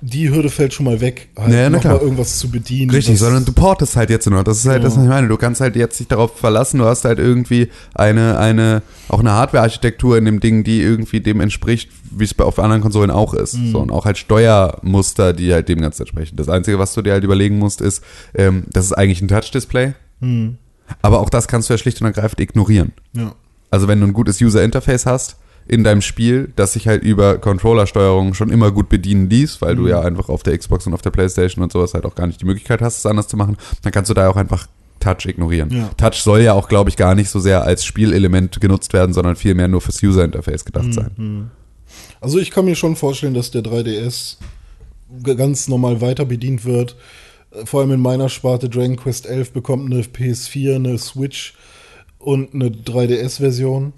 die Hürde fällt schon mal weg, halt Ja, na noch klar. mal irgendwas zu bedienen. Richtig, sondern du portest halt jetzt nur. Das ist halt Ja. das, was ich meine. Du kannst halt jetzt dich darauf verlassen. Du hast halt irgendwie eine, eine, auch eine Hardware-Architektur in dem Ding, die irgendwie dem entspricht, wie es bei auf anderen Konsolen auch ist. Mhm. So, und auch halt Steuermuster, die halt dem Ganzen entsprechen. Das Einzige, was du dir halt überlegen musst, ist, ähm, das ist eigentlich ein Touch-Display. Hm, Aber auch das kannst du ja schlicht und ergreifend ignorieren. ja. Also wenn du ein gutes User-Interface hast in deinem Spiel, das sich halt über Controller-Steuerung schon immer gut bedienen ließ, weil du ja einfach auf der Xbox und auf der Playstation und sowas halt auch gar nicht die Möglichkeit hast, es anders zu machen, dann kannst du da auch einfach Touch ignorieren. Ja. Touch soll ja auch, glaube ich, gar nicht so sehr als Spielelement genutzt werden, sondern vielmehr nur fürs User-Interface gedacht sein. Also ich kann mir schon vorstellen, dass der 3DS g- ganz normal weiter bedient wird. Äh, Vor allem in meiner Sparte Dragon Quest 11 bekommt eine PS4, eine Switch und eine 3DS-Version.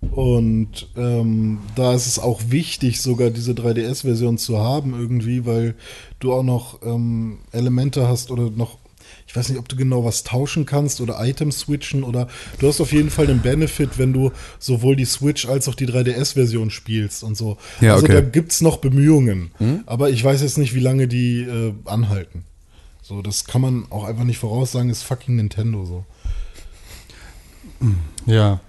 Und ähm, da ist es auch wichtig, sogar diese 3DS-Version zu haben irgendwie, weil du auch noch ähm, Elemente hast oder noch, ich weiß nicht, ob du genau was tauschen kannst oder Items switchen oder du hast auf jeden Fall den Benefit, wenn du sowohl die Switch als auch die 3DS-Version spielst und so. Ja, also okay. da gibt's noch Bemühungen, aber ich weiß jetzt nicht, wie lange die äh, anhalten. So, das kann man auch einfach nicht voraussagen, ist fucking Nintendo so. ja.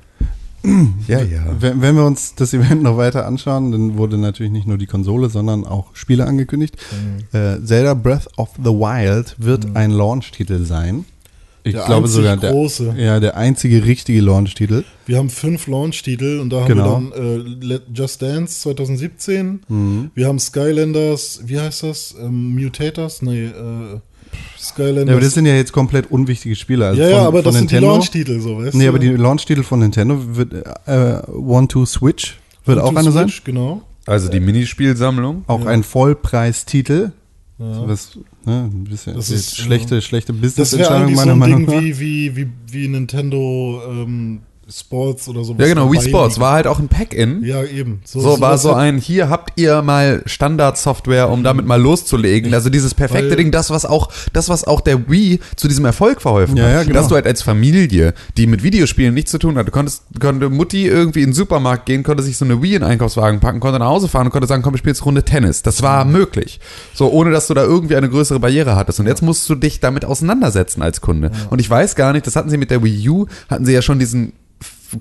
Ja, ja. Wenn, wenn wir uns das Event noch weiter anschauen, dann wurde natürlich nicht nur die Konsole, sondern auch Spiele angekündigt. Mhm. Äh, Zelda Breath of the Wild wird ein Launch-Titel sein. Ich Der glaube sogar der, große. ja, der einzige richtige Launch-Titel. Wir haben fünf Launch-Titel und da haben Genau. wir dann äh, Just Dance 2017. Mhm. Wir haben Skylanders, wie heißt das? Ähm, Mutators? Nee, äh, Skylanders. Ja, aber das sind ja jetzt komplett unwichtige Spiele. Also ja, ja, von- aber von das sind die Nintendo. Launch-Titel, so, weißt Nee, du? aber die Launch-Titel von Nintendo wird äh, One-Two-Switch wird auch One, Two, eine sein. Switch, Genau. Also die Minispielsammlung. Auch ein Vollpreistitel. So was, ne, ein bisschen Das ist, schlechte, schlechte Das wäre Business-Entscheidung so meiner ein Meinung Ding nach. wie, wie, wie, wie Nintendo ähm, Sports oder sowas. Ja, genau. Wii Sports war halt auch ein Pack-In. Ja, eben. So, war sowas so ein, hier habt ihr mal Standardsoftware, um damit mal loszulegen. Also dieses perfekte Weil- Ding, das, was auch, das, was auch der Wii zu diesem Erfolg verholfen Ja, hat. ja, genau. Dass du halt als Familie, die mit Videospielen nichts zu tun hat, konntest, konnte Mutti irgendwie in den Supermarkt gehen, konnte sich so eine Wii in den Einkaufswagen packen, konnte nach Hause fahren und konnte sagen, komm, ich spiele jetzt Runde Tennis. Das war möglich. So, ohne dass du da irgendwie eine größere Barriere hattest. Und jetzt musst du dich damit auseinandersetzen als Kunde. Und ich weiß gar nicht, das hatten sie mit der Wii U, hatten sie ja schon diesen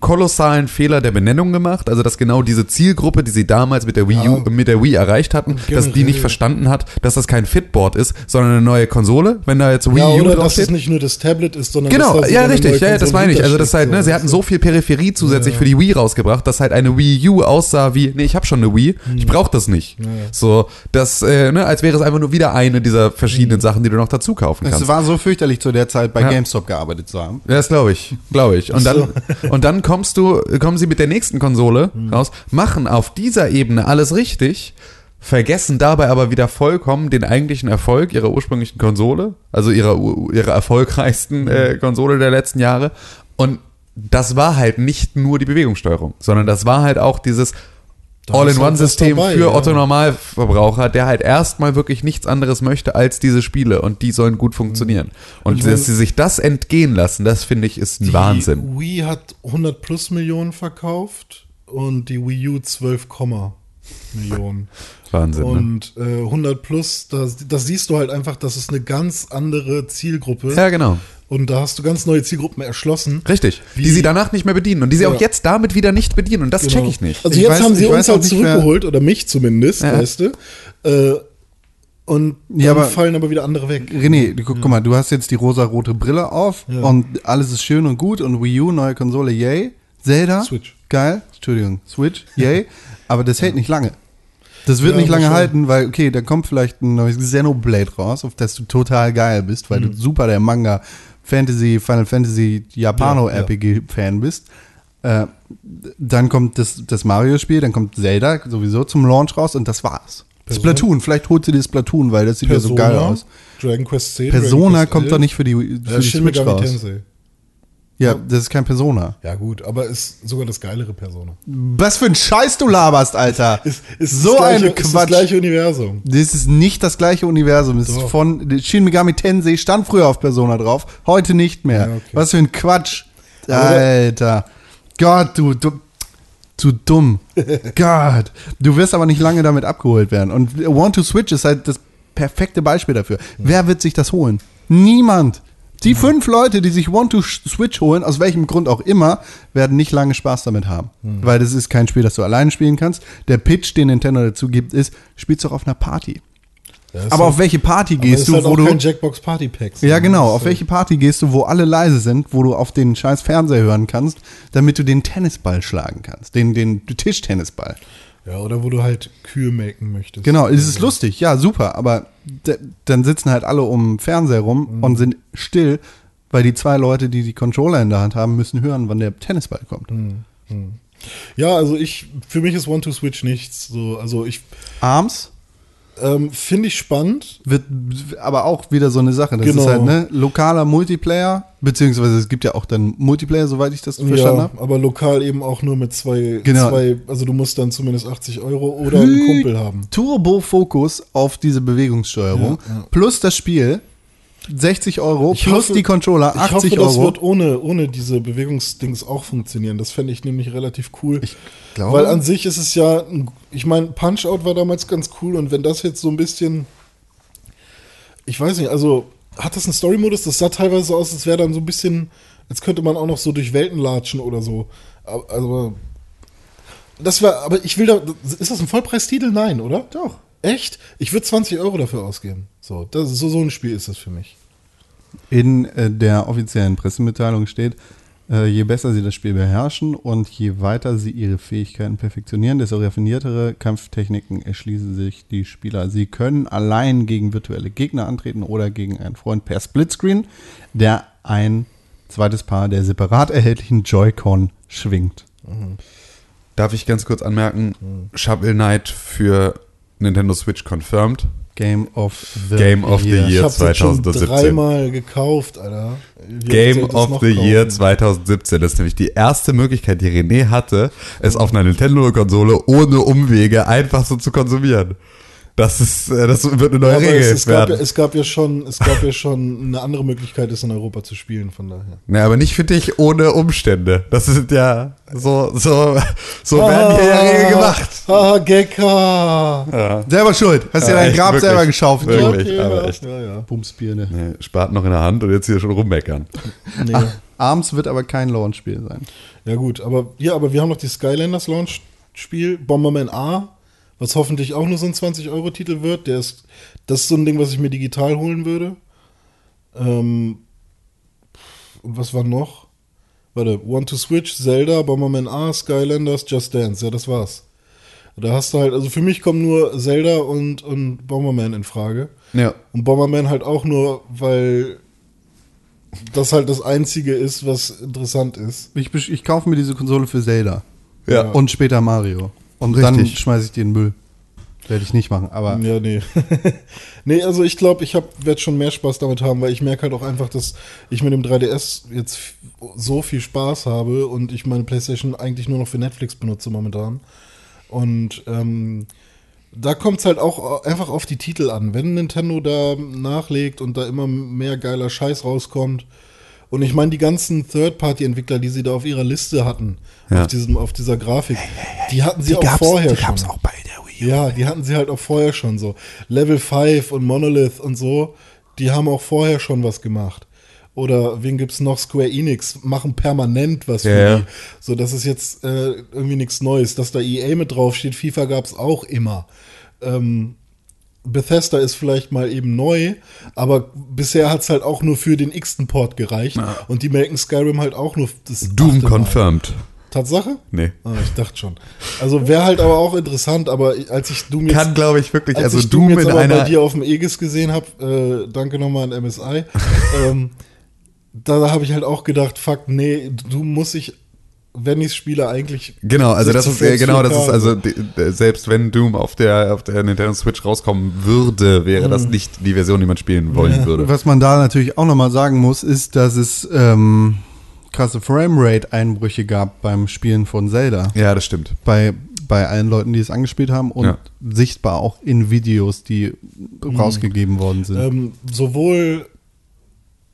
kolossalen Fehler der Benennung gemacht, also dass genau diese Zielgruppe, die sie damals mit der Wii U, Ja. mit der Wii erreicht hatten, dass die nicht verstanden hat, dass das kein Fitboard ist, sondern eine neue Konsole, wenn da jetzt Wii Ja, U oder dass draufsteht. es nicht nur das Tablet ist, sondern Genau, dass da ja, richtig, ja, ja, das meine ich. Also das halt, ne, sie hatten so, viel Peripherie zusätzlich für die Wii rausgebracht, dass halt eine Wii U aussah wie, nee, ich habe schon eine Wii, Hm. ich brauche das nicht. So, das, äh, ne, als wäre es einfach nur wieder eine dieser verschiedenen Sachen, die du noch dazu kaufen kannst. Es war so fürchterlich zu der Zeit bei Ja. GameStop gearbeitet zu haben. Ja, das glaube ich, glaube ich. Und dann, und dann kommst du, kommen sie mit der nächsten Konsole raus, machen auf dieser Ebene alles richtig, vergessen dabei aber wieder vollkommen den eigentlichen Erfolg ihrer ursprünglichen Konsole, also ihrer, ihrer erfolgreichsten äh, Konsole der letzten Jahre. Und das war halt nicht nur die Bewegungssteuerung, sondern das war halt auch dieses Halt All-in-One-System dabei, für. Otto Normalverbraucher, der halt erstmal wirklich nichts anderes möchte als diese Spiele und die sollen gut funktionieren. Und Ich mein- dass sie sich das entgehen lassen, das finde ich ist ein Die Wahnsinn. Wii hat 100 plus Millionen verkauft und die Wii U 12, Millionen. Wahnsinn. ne? Und äh, 100 plus, das, das siehst du halt einfach, das ist eine ganz andere Zielgruppe. Ja, genau. Und da hast du ganz neue Zielgruppen erschlossen. Richtig. Wie- die sie danach nicht mehr bedienen und die sie Ja. auch jetzt damit wieder nicht bedienen. Und das Genau. check ich nicht. Also Ich jetzt weiß- haben sie uns halt zurückgeholt, oder mich zumindest, Ja. weißt du. Äh, und dann Ja, aber- fallen aber wieder andere weg. René, du, guck, guck mal, du hast jetzt die rosa-rote Brille auf Ja. und alles ist schön und gut und Wii U, neue Konsole, yay. Zelda, Switch. geil. Entschuldigung, Switch, yay. <laughs> Aber das hält nicht lange. Das wird Ja, nicht lange halten, weil, okay, da kommt vielleicht ein neues Xenoblade raus, auf das du total geil bist, weil Mhm. du super der Manga, Fantasy, Final Fantasy, Japano-RPG-Fan bist. Äh, dann kommt das, das Mario-Spiel, dann kommt Zelda sowieso zum Launch raus und das war's. Persona? Splatoon, vielleicht holt sie dir Splatoon, weil das sieht ja so geil aus. Dragon Quest 10. Persona Quest kommt 11. doch nicht für die, für Ja, die Switch raus. Tensei. Ja, das ist kein Persona. Ja gut, aber ist sogar das geilere Persona. Was für ein Scheiß du laberst, Alter. <laughs> Ist, ist so ein Ist das Quatsch. gleiche Universum. Das ist nicht das gleiche Universum. Das ist von Shin Megami Tensei stand früher auf Persona drauf, heute nicht mehr. Ja, okay. Was für ein Quatsch. Alter. Gott, du, du zu dumm. <laughs> Gott. Du wirst aber nicht lange damit abgeholt werden. Und Want to Switch ist halt das perfekte Beispiel dafür. Wer wird sich das holen? Niemand. Die fünf Leute, die sich Want to Switch holen, aus welchem Grund auch immer, werden nicht lange Spaß damit haben. Weil das ist kein Spiel, das du alleine spielen kannst. Der Pitch, den Nintendo dazu gibt, ist, spielst doch auf einer Party. Ja, Aber halt- auf welche Party gehst du, halt wo auch du. kein Jackbox Party Packs. Ja, genau. Das Auf ist welche Party gehst du, wo alle leise sind, wo du auf den scheiß Fernseher hören kannst, damit du den Tennisball schlagen kannst. Den, den Tischtennisball. Ja, oder wo du halt Kühe melken möchtest. Genau, es ist lustig, ja, super. Aber dann sitzen halt alle um den Fernseher rum und sind still, weil die zwei Leute, die die Controller in der Hand haben, müssen hören, wann der Tennisball kommt. Ja, also ich, für mich ist One to Switch nichts. So, also ich Arms ähm, finde ich spannend. wird aber auch wieder so eine Sache. Das Genau. ist halt, ne, lokaler Multiplayer, beziehungsweise es gibt ja auch dann Multiplayer, soweit ich das verstanden Ja, habe. aber lokal eben auch nur mit zwei, Genau. zwei, also du musst dann zumindest 80 Euro oder einen Kumpel haben. Turbo-Fokus auf diese Bewegungssteuerung Ja, ja. plus das Spiel 60 Euro Ich plus hoffe- die Controller Ich 80 hoffe, das Euro. wird ohne, ohne diese Bewegungsdings auch funktionieren. Das fände ich nämlich relativ cool. Ich glaube- Weil an sich ist es ja, ein- ich meine, Punch-Out war damals ganz cool und wenn das jetzt so ein bisschen, ich weiß nicht, also hat das einen Story-Modus? Das sah teilweise so aus, als wäre dann so ein bisschen, als könnte man auch noch so durch Welten latschen oder so. Aber- Also, das war, aber ich will da, ist das ein Vollpreistitel? Nein, oder? Doch. Echt? Ich würde 20 Euro dafür ausgeben. So, das, so, so ein Spiel ist das für mich. In äh, der offiziellen Pressemitteilung steht, äh, je besser sie das Spiel beherrschen und je weiter sie ihre Fähigkeiten perfektionieren, desto raffiniertere Kampftechniken erschließen sich die Spieler. Sie können allein gegen virtuelle Gegner antreten oder gegen einen Freund per Splitscreen, der ein zweites Paar der separat erhältlichen Joy-Con schwingt. Darf ich ganz kurz anmerken, Hm. Shovel Knight für Nintendo Switch confirmed. Game of the Game of the Year. Ich habe das schon 2017. dreimal gekauft, Alter. Wie Game of the Year kaufen? 2017. Das ist nämlich die erste Möglichkeit, die René hatte, es auf einer Nintendo-Konsole ohne Umwege einfach so zu konsumieren. Das ist, äh, das wird eine neue Aber Regel es, es, gab ja, werden. es gab ja schon, es gab ja schon eine andere Möglichkeit, es in Europa zu spielen, von daher. Nee, aber nicht für dich ohne Umstände. Das sind ja so, so, so werden hier ja Regeln gemacht. Ah, Gekka! Selber schuld. Hast dir Ja, dein echt, Grab wirklich. selber geschaufelt. Wirklich, Okay, aber ja, echt. Ja, ja. Bumsbirne. Nee, spart noch in der Hand und jetzt hier schon rummeckern. Nee. Arms wird aber kein Launch-Spiel sein. Ja, gut, aber ja, aber wir haben noch die Skylanders Launch-Spiel, Bomberman A, was hoffentlich auch nur so ein 20-Euro-Titel wird. Der ist, das ist so ein Ding, was ich mir digital holen würde. Ähm, und was war noch? Warte, One to Switch, Zelda, Bomberman A, Skylanders, Just Dance. Ja, das war's. Da hast du halt, also für mich kommen nur Zelda und, und Bomberman in Frage. Ja. Und Bomberman halt auch nur, weil das halt das Einzige ist, was interessant ist. Ich, ich kaufe mir diese Konsole für Zelda. Ja. Und später Mario. Und dann Richtig. schmeiße ich die in den Müll. Werde ich nicht machen, aber Ja, nee. <laughs> nee, also ich glaube, ich werde schon mehr Spaß damit haben, weil ich merke halt auch einfach, dass ich mit dem 3DS jetzt so viel Spaß habe und ich meine PlayStation eigentlich nur noch für Netflix benutze momentan. Und ähm, da kommt es halt auch einfach auf die Titel an. Wenn Nintendo da nachlegt und da immer mehr geiler Scheiß rauskommt. Und ich meine, die ganzen Third-Party-Entwickler, die sie da auf ihrer Liste hatten, Ja. auf, diesem, auf dieser Grafik, die hatten sie auch vorher die schon. gab's auch bei der Wii U. Ja, die hatten sie halt auch vorher schon so. Level 5 und Monolith und so, die haben auch vorher schon was gemacht. Oder wen gibt's noch? Square Enix machen permanent was für Ja, ja. die. So, das ist jetzt äh, irgendwie nichts Neues. Dass da EA mit draufsteht, FIFA gab's auch immer. Ähm, Bethesda ist vielleicht mal eben neu, aber bisher hat's halt auch nur für den x-ten Port gereicht. Und die melken Skyrim halt auch nur das Doom Mal. confirmed. Tatsache? Nee. Ah, ich dachte schon. Also wäre halt aber auch interessant, aber als ich Doom jetzt Kann, glaube ich, wirklich, als also ich Doom Doom jetzt in aber bei dir auf dem Aegis gesehen habe, äh, danke nochmal an MSI, <laughs> ähm, da habe ich halt auch gedacht, fuck, nee, du musst ich, wenn ich spiele, eigentlich. Genau, also das 60 ist äh, genau, das 4K ist also die, äh, selbst wenn Doom auf der auf der Nintendo Switch rauskommen würde, wäre Mhm. das nicht die Version, die man spielen wollen würde. was man da natürlich auch nochmal sagen muss, ist, dass es ähm, krasse Framerate-Einbrüche gab beim Spielen von Zelda. Ja, das stimmt. Bei, bei allen Leuten, die es angespielt haben und Ja. sichtbar auch in Videos, die rausgegeben worden sind. Ähm, sowohl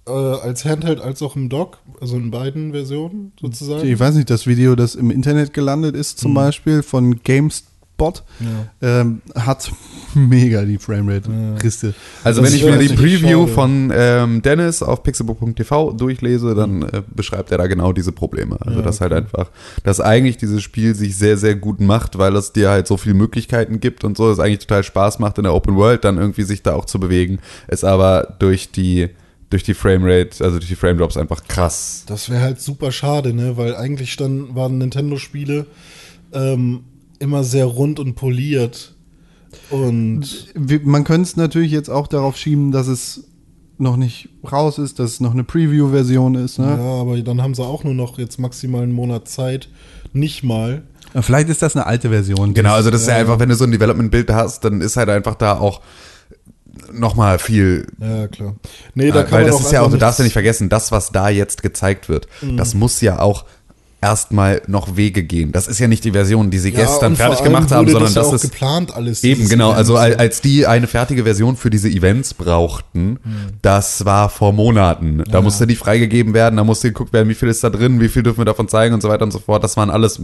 äh, als Handheld als auch im Dock, also in beiden Versionen sozusagen. Ich weiß nicht, das Video, das im Internet gelandet ist, zum Beispiel von GameSpot, ähm, hat <laughs> mega die Framerate-Riste. Also Das wenn ich mir die Preview schade. von ähm, Dennis auf pixelbook.tv durchlese, dann äh, beschreibt er da genau diese Probleme. Also Ja, dass halt einfach, dass eigentlich dieses Spiel sich sehr, sehr gut macht, weil es dir halt so viele Möglichkeiten gibt und so, es eigentlich total Spaß macht in der Open World, dann irgendwie sich da auch zu bewegen, es aber durch die durch die Framerate, also durch die Frame Drops einfach krass. Das wäre halt super schade, ne? Weil eigentlich stand, waren Nintendo-Spiele ähm, immer sehr rund und poliert. Und Man könnte es natürlich jetzt auch darauf schieben, dass es noch nicht raus ist, dass es noch eine Preview-Version ist. ja, Ne? aber dann haben sie auch nur noch jetzt maximal einen Monat Zeit. Nicht mal. Vielleicht ist das eine alte Version. Genau, also das ist ja einfach, wenn du so ein Development-Bild hast, dann ist halt einfach da auch nochmal viel Ja, klar. Nee, da Äh, kann Weil man das ist ja auch, du darfst ja nicht vergessen, das, was da jetzt gezeigt wird, Mhm. das muss ja auch erstmal noch Wege gehen. Das ist ja nicht die Version, die sie Ja, gestern fertig gemacht haben, sondern das, ja das auch ist geplant alles. eben genau. Event. Also al- als die eine fertige Version für diese Events brauchten, das war vor Monaten. Da musste die freigegeben werden, da musste geguckt werden, wie viel ist da drin, wie viel dürfen wir davon zeigen und so weiter und so fort. Das waren alles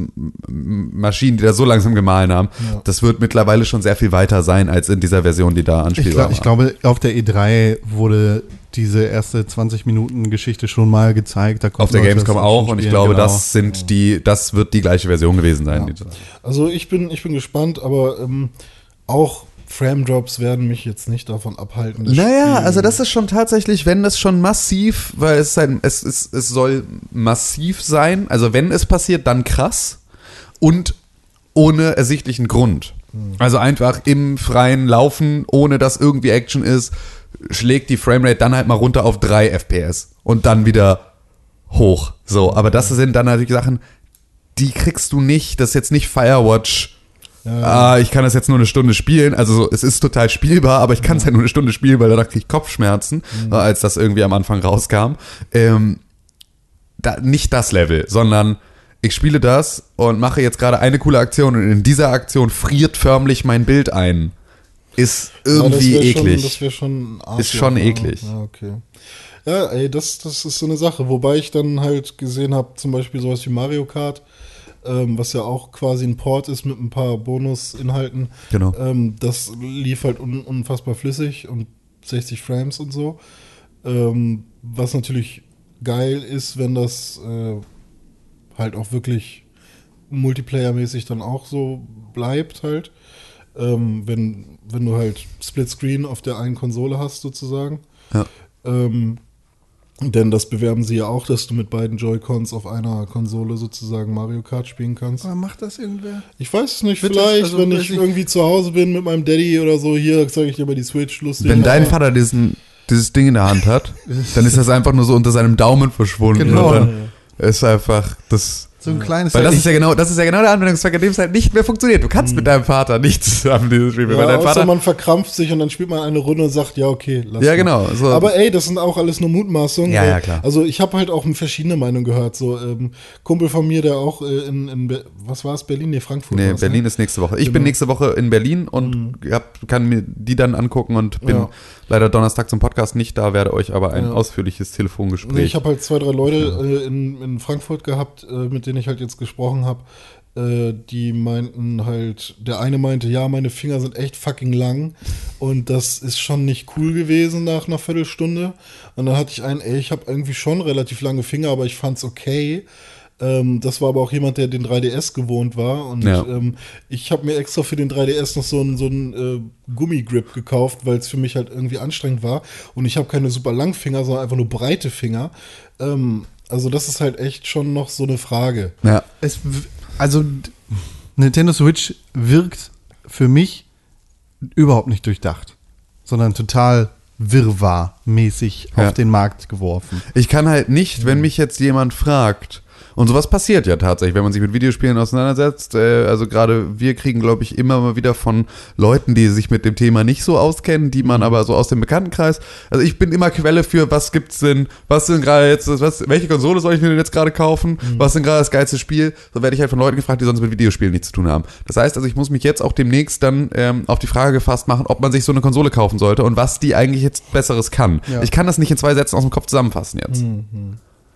Maschinen, die da so langsam gemahlen haben. Das wird mittlerweile schon sehr viel weiter sein als in dieser Version, die da Ich, anspielbar glaub, ich war. glaube, auf der E3 wurde diese erste 20 Minuten Geschichte schon mal gezeigt. Da Auf der Leute Gamescom auch und ich glaube, genau. das sind die, das wird die gleiche Version gewesen sein. die- Also ich bin, ich bin gespannt, aber ähm, auch Frame Drops werden mich jetzt nicht davon abhalten. das Naja, Spiel- also das ist schon tatsächlich, wenn das schon massiv, weil es ein, es ist, es soll massiv sein. Also wenn es passiert, dann krass und ohne ersichtlichen Grund. Also einfach im freien Laufen, ohne dass irgendwie Action ist, schlägt die Framerate dann halt mal runter auf 3 FPS und dann wieder hoch. So, aber das sind dann natürlich Sachen, die kriegst du nicht. Das ist jetzt nicht Firewatch. Ah, ich kann das jetzt nur eine Stunde spielen. Also so, es ist total spielbar, aber ich kann es halt nur eine Stunde spielen, weil danach kriege ich Kopfschmerzen, äh, als das irgendwie am Anfang rauskam. Ähm, da, nicht das Level, sondern ich spiele das und mache jetzt gerade eine coole Aktion und in dieser Aktion friert förmlich mein Bild ein. Ist irgendwie ja, eklig. Schon, das wäre schon Arschloch, Ist schon eklig. Ja, okay. Ja, ey, das, das ist so eine Sache. Wobei ich dann halt gesehen habe, zum Beispiel sowas wie Mario Kart, ähm, was ja auch quasi ein Port ist mit ein paar Bonusinhalten. Genau. Ähm, das lief halt un unfassbar flüssig und 60 Frames und so. Ähm, was natürlich geil ist, wenn das äh, halt auch wirklich Multiplayer-mäßig dann auch so bleibt halt. Ähm, wenn, wenn du halt Split Screen auf der einen Konsole hast sozusagen. Ja. Ähm, denn das bewerben sie ja auch, dass du mit beiden Joy-Cons auf einer Konsole sozusagen Mario Kart spielen kannst. Aber macht das irgendwer? Ich weiß es nicht, Wird das- vielleicht, also, wenn ich ich- irgendwie zu Hause bin mit meinem Daddy oder so, hier zeige ich dir mal die Switch, lustig. Wenn dein Vater diesen, dieses Ding in der Hand hat, <laughs> dann ist das einfach nur so unter seinem Daumen verschwunden. Genau. Und dann ist einfach das. So ein kleines. Weil das ist ja genau, das ist ja genau der Anwendungszweck, an dem es halt nicht mehr funktioniert. Du kannst mit deinem Vater nicht zusammen dieses Spiel, Ja, weil dein Vater. man verkrampft sich und dann spielt man eine Runde und sagt, ja, okay, lass Ja, mal. genau, so. Aber ey, das sind auch alles nur Mutmaßungen. Ja, weil- ja, klar. Also ich habe halt auch verschiedene Meinungen gehört. So ähm, Kumpel von mir, der auch äh, in, in was war es, Berlin? Nee, Frankfurt. Nee, war's, Berlin ne? ist nächste Woche. Ich bin Genau. nächste Woche in Berlin und hab, kann mir die dann angucken und bin Ja. Leider Donnerstag zum Podcast nicht da, werde euch aber ein Ja. ausführliches Nee, Telefongespräch. ich habe halt zwei, drei Leute äh, in, in Frankfurt gehabt, äh, mit denen ich halt jetzt gesprochen habe. Äh, die meinten halt, der eine meinte, ja, meine Finger sind echt fucking lang und das ist schon nicht cool gewesen nach einer Viertelstunde. Und dann hatte ich einen, ey, ich habe irgendwie schon relativ lange Finger, aber ich fand's okay. Ähm, das war aber auch jemand, der den 3DS gewohnt war. Und Ja. ähm, ich habe mir extra für den 3DS noch so einen, so einen äh, Gummigrip gekauft, weil es für mich halt irgendwie anstrengend war. Und ich habe keine super langen Finger, sondern einfach nur breite Finger. Ähm, also das ist halt echt schon noch so eine Frage. ja. Es, also Nintendo Switch wirkt für mich überhaupt nicht durchdacht, sondern total wirrwarr-mäßig Ja. auf den Markt geworfen. Ich kann halt nicht, wenn mich jetzt jemand fragt, und sowas passiert ja tatsächlich, wenn man sich mit Videospielen auseinandersetzt. Äh, also gerade wir kriegen, glaube ich, immer mal wieder von Leuten, die sich mit dem Thema nicht so auskennen, die man aber so aus dem Bekanntenkreis. Also ich bin immer Quelle für, was gibt's denn, was sind gerade jetzt, was, welche Konsole soll ich mir denn jetzt gerade kaufen? Was sind gerade das geilste Spiel? So werde ich halt von Leuten gefragt, die sonst mit Videospielen nichts zu tun haben. Das heißt also, ich muss mich jetzt auch demnächst dann ähm, auf die Frage gefasst machen, ob man sich so eine Konsole kaufen sollte und was die eigentlich jetzt Besseres kann. Ja. Ich kann das nicht in zwei Sätzen aus dem Kopf zusammenfassen jetzt.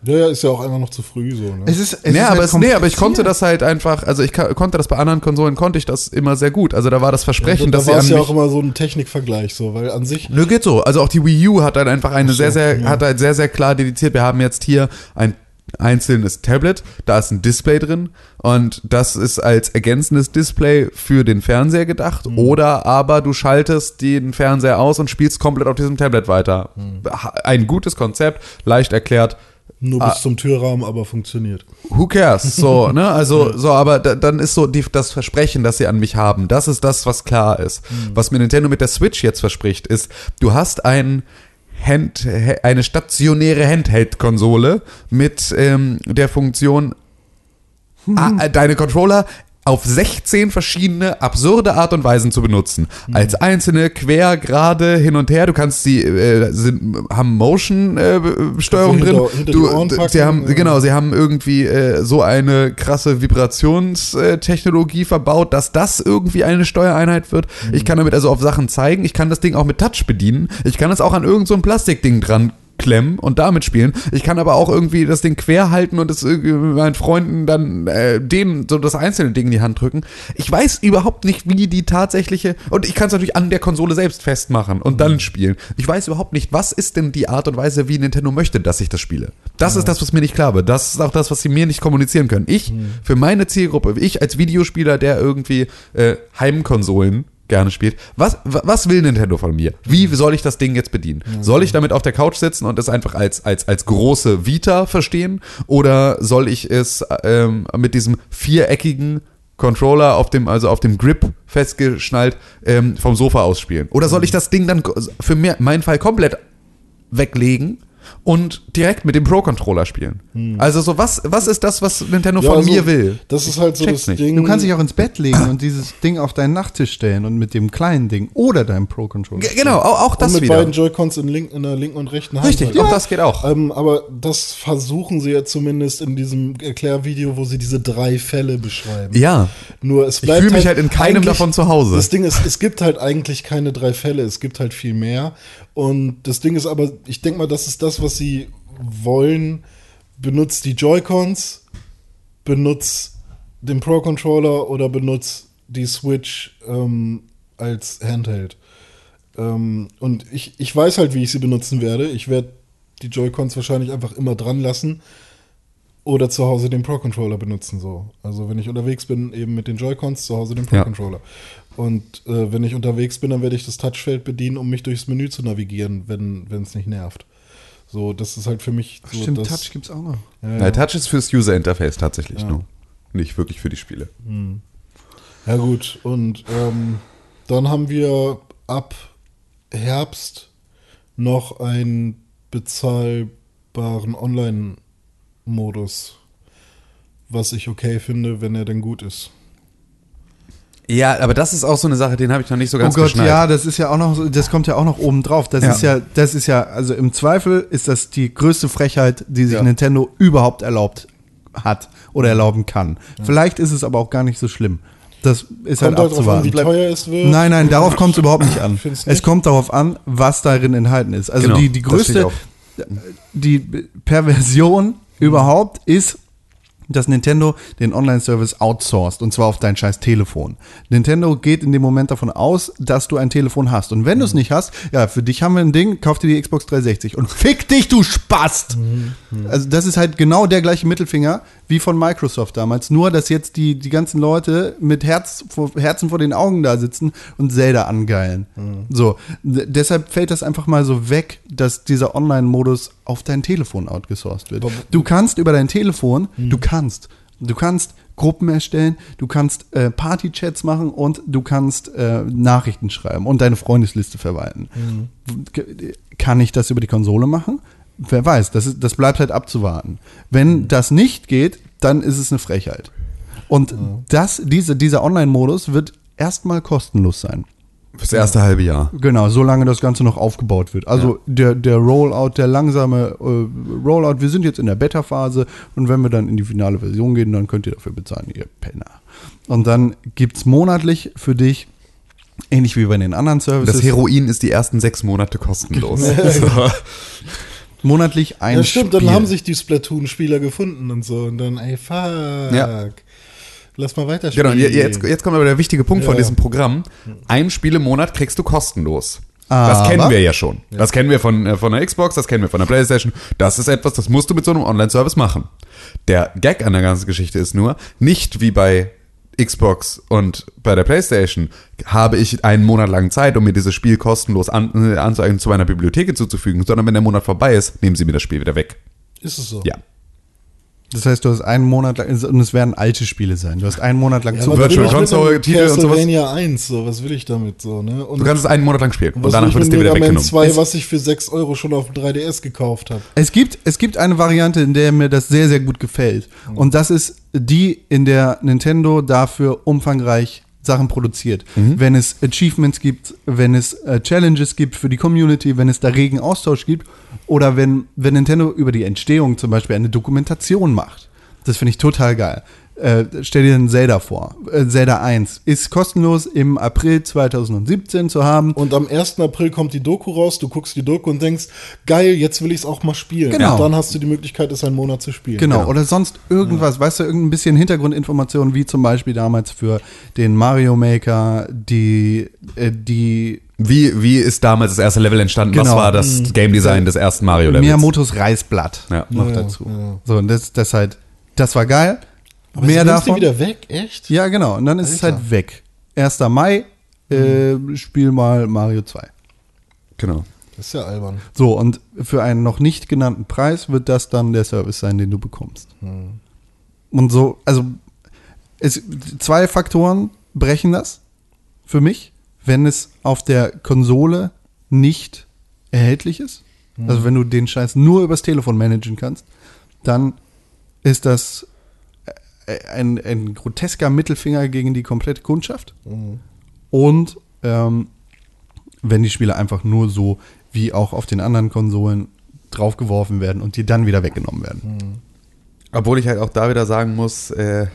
Ja, ja, ist ja auch einfach noch zu früh so. Ne? Es ist, es ja, ist aber, halt es, nee, aber ich konnte das halt einfach, also ich konnte das bei anderen Konsolen, konnte ich das immer sehr gut. Also da war das Versprechen, da dass war sie es an ja auch immer so ein Technikvergleich, so, weil an sich. Nö, geht so. Also auch die Wii U hat dann einfach eine so, sehr, sehr, ja. hat halt sehr, sehr klar dediziert. Wir haben jetzt hier ein einzelnes Tablet, da ist ein Display drin und das ist als ergänzendes Display für den Fernseher gedacht Mhm. oder aber du schaltest den Fernseher aus und spielst komplett auf diesem Tablet weiter. Mhm. Ein gutes Konzept, leicht erklärt, Nur Ah. bis zum Türrahmen, aber funktioniert. who cares? So, <laughs> ne? Also, so, aber da, dann ist so die, das Versprechen, das sie an mich haben, das ist das, was klar ist. Was mir Nintendo mit der Switch jetzt verspricht, ist, du hast ein Hand, eine stationäre Handheld-Konsole mit ähm, der Funktion, <laughs> ah, deine Controller auf 16 verschiedene absurde Art und Weisen zu benutzen. Als einzelne, quer, gerade, hin und her. Du kannst sie, äh, sind, haben Motion-Steuerung du drin. hinter- du, packen, sie haben, ja. genau, sie haben irgendwie äh, so eine krasse Vibrationstechnologie verbaut, dass das irgendwie eine Steuereinheit wird. Mhm. Ich kann damit also auf Sachen zeigen. Ich kann das Ding auch mit Touch bedienen. Ich kann es auch an irgend so ein Plastikding dran klemmen und damit spielen. Ich kann aber auch irgendwie das Ding quer halten und es meinen Freunden dann äh, denen so das einzelne Ding in die Hand drücken. Ich weiß überhaupt nicht, wie die tatsächliche und ich kann es natürlich an der Konsole selbst festmachen und dann spielen. Ich weiß überhaupt nicht, was ist denn die Art und Weise, wie Nintendo möchte, dass ich das spiele. Das ist das, was mir nicht klar wird. Das ist auch das, was sie mir nicht kommunizieren können. Ich für meine Zielgruppe, ich als Videospieler, der irgendwie äh, Heimkonsolen gerne spielt. Was, wa- was will Nintendo von mir? Wie soll ich das Ding jetzt bedienen? Soll ich damit auf der Couch sitzen und es einfach als, als, als große Vita verstehen? Oder soll ich es ähm, mit diesem viereckigen Controller auf dem, also auf dem Grip festgeschnallt ähm, vom Sofa ausspielen? Oder soll ich das Ding dann für mir, meinen Fall komplett weglegen und direkt mit dem Pro-Controller spielen? Also so, was, was ist das, was Nintendo Ja, von also, mir will? Das ist halt so Check's das nicht. Ding. Du kannst dich auch ins Bett legen und dieses Ding auf deinen Nachttisch stellen und mit dem kleinen Ding oder deinem Pro-Controller. G- Genau, auch, auch und das mit wieder. beiden Joy-Cons in, link, in der linken und rechten Hand. Richtig, halt. auch das geht auch. Ähm, aber das versuchen sie ja zumindest in diesem Erklärvideo, wo sie diese drei Fälle beschreiben. Ja. Nur es Ich bleibt fühle mich halt in keinem davon zu Hause. Das Ding ist, es gibt halt eigentlich keine drei Fälle, es gibt halt viel mehr. Und das Ding ist aber, ich denke mal, das ist das, was sie wollen. Benutzt die Joy-Cons, benutzt den Pro-Controller oder benutzt die Switch ähm, als Handheld. Ähm, und ich, ich weiß halt, wie ich sie benutzen werde. Ich werde die Joy-Cons wahrscheinlich einfach immer dran lassen oder zu Hause den Pro-Controller benutzen. So. Also wenn ich unterwegs bin, eben mit den Joy-Cons, zu Hause den Ja. Pro-Controller. Und äh, wenn ich unterwegs bin, dann werde ich das Touchfeld bedienen, um mich durchs Menü zu navigieren, wenn es nicht nervt. So, das ist halt für mich so Stimmt, das, Touch gibt's auch noch. Ja, Ja, Touch ist fürs User Interface tatsächlich Ja. nur. Nicht wirklich für die Spiele. Ja gut, und ähm, dann haben wir ab Herbst noch einen bezahlbaren Online-Modus, was ich okay finde, wenn er denn gut ist. Ja, aber das ist auch so eine Sache, den habe ich noch nicht so Oh ganz Gott, geschnallt. ja, das ist ja auch noch, so- das kommt ja auch noch oben drauf. Das Ja. ist ja, das ist ja, also im Zweifel ist das die größte Frechheit, die sich Ja. Nintendo überhaupt erlaubt hat oder erlauben kann. Vielleicht ist es aber auch gar nicht so schlimm. Das ist Kommt halt halt drauf an, wie abzuwarten. teuer es wird. Nein, nein, darauf kommt es überhaupt nicht an. Findest Es nicht? kommt darauf an, was darin enthalten ist. Also Genau, die, die größte, die Perversion überhaupt ist, dass Nintendo den Online-Service outsourced und zwar auf dein scheiß Telefon. Nintendo geht in dem Moment davon aus, dass du ein Telefon hast. Und wenn du es nicht hast, ja, für dich haben wir ein Ding, kauf dir die Xbox 360 und fick dich, du Spast! Also das ist halt genau der gleiche Mittelfinger wie von Microsoft damals, nur dass jetzt die, die ganzen Leute mit Herz vor, Herzen vor den Augen da sitzen und Zelda angeilen. So, d- deshalb fällt das einfach mal so weg, dass dieser Online-Modus auf dein Telefon outgesourced wird. Du kannst über dein Telefon, du kannst, du kannst Gruppen erstellen, du kannst äh, Party-Chats machen und du kannst äh, Nachrichten schreiben und deine Freundesliste verwalten. K- Kann ich das über die Konsole machen? Wer weiß, das, ist, das bleibt halt abzuwarten. Wenn das nicht geht, dann ist es eine Frechheit. Und das, diese, dieser Online-Modus wird erstmal kostenlos sein. Fürs erste halbe Jahr. Genau, solange das Ganze noch aufgebaut wird. Also der, der Rollout, der langsame äh, Rollout, wir sind jetzt in der Beta-Phase und wenn wir dann in die finale Version gehen, dann könnt ihr dafür bezahlen, ihr Penner. Und dann gibt's monatlich für dich, ähnlich wie bei den anderen Services, Das Heroin ist die ersten sechs Monate kostenlos. <laughs> so. <laughs> monatlich ein Ja, stimmt, Spiel. dann haben sich die Splatoon-Spieler gefunden und so. Und dann, ey, fuck. Ja. Lass mal weiterspielen. Genau, je- jetzt, jetzt kommt aber der wichtige Punkt von Ja. diesem Programm. Ein Spiel im Monat kriegst du kostenlos. Aber- das kennen wir ja schon. Das kennen wir von, äh, von der Xbox, das kennen wir von der Playstation. Das ist etwas, das musst du mit so einem Online-Service machen. Der Gag an der ganzen Geschichte ist nur, nicht wie bei Xbox und bei der Playstation habe ich einen Monat lang Zeit, um mir dieses Spiel kostenlos an, äh, anzueignen, zu meiner Bibliothek hinzuzufügen, sondern wenn der Monat vorbei ist, nehmen sie mir das Spiel wieder weg. Ist es so? Ja. Das heißt, du hast einen Monat lang, und es werden alte Spiele sein. Du hast einen Monat lang Ja, zu Virtual Console, Titel und sowas? Castlevania 1, so, was will ich damit so, ne? Und Du kannst es einen Monat lang spielen und will danach wird es dir wieder weggenommen. 2, was ich für 6 Euro schon auf dem 3DS gekauft habe? Es gibt, es gibt eine Variante, in der mir das sehr, sehr gut gefällt. Und das ist die, in der Nintendo dafür umfangreich Sachen produziert. Wenn es Achievements gibt, wenn es äh, Challenges gibt für die Community, wenn es da regen Austausch gibt oder wenn, wenn Nintendo über die Entstehung zum Beispiel eine Dokumentation macht. Das finde ich total geil. Äh, stell dir einen Zelda vor. Äh, Zelda 1 ist kostenlos im April 2017 zu haben. Und am 1. April kommt die Doku raus, du guckst die Doku und denkst, geil, jetzt will ich es auch mal spielen. Genau. Und dann hast du die Möglichkeit, es einen Monat zu spielen. Genau, Genau. oder sonst irgendwas, weißt du, irgendein bisschen Hintergrundinformationen, wie zum Beispiel damals für den Mario Maker, die, äh, die Wie, wie ist damals das erste Level entstanden? Was Genau. war das Game Design des ersten Mario Levels? Miyamotos Reißblatt Ja. noch Ja, dazu. ja. So, und das, das halt, das war geil. Aber Mehr davon. wieder weg, echt? Ja, genau, und dann ist es Alter. halt weg. 1. Mai, äh, spiel mal Mario 2. Genau. Das ist ja albern. So, und für einen noch nicht genannten Preis wird das dann der Service sein, den du bekommst. Und so, also es, zwei Faktoren brechen das für mich, wenn es auf der Konsole nicht erhältlich ist. Also wenn du den Scheiß nur übers Telefon managen kannst, dann ist das ein, ein grotesker Mittelfinger gegen die komplette Kundschaft. Und ähm, wenn die Spiele einfach nur so wie auch auf den anderen Konsolen draufgeworfen werden und die dann wieder weggenommen werden. Obwohl ich halt auch da wieder sagen muss, äh,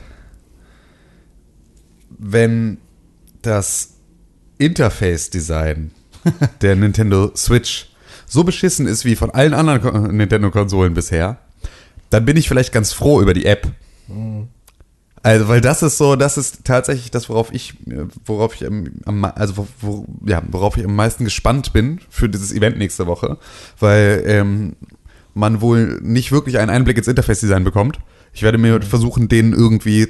wenn das Interface-Design <laughs> der Nintendo Switch so beschissen ist wie von allen anderen Ko- Nintendo-Konsolen bisher, dann bin ich vielleicht ganz froh über die App. Also, weil das ist so, das ist tatsächlich das, worauf ich, worauf ich am, also wo, wo, ja, worauf ich am meisten gespannt bin für dieses Event nächste Woche, weil ähm, man wohl nicht wirklich einen Einblick ins Interface-Design bekommt. Ich werde mir versuchen, den irgendwie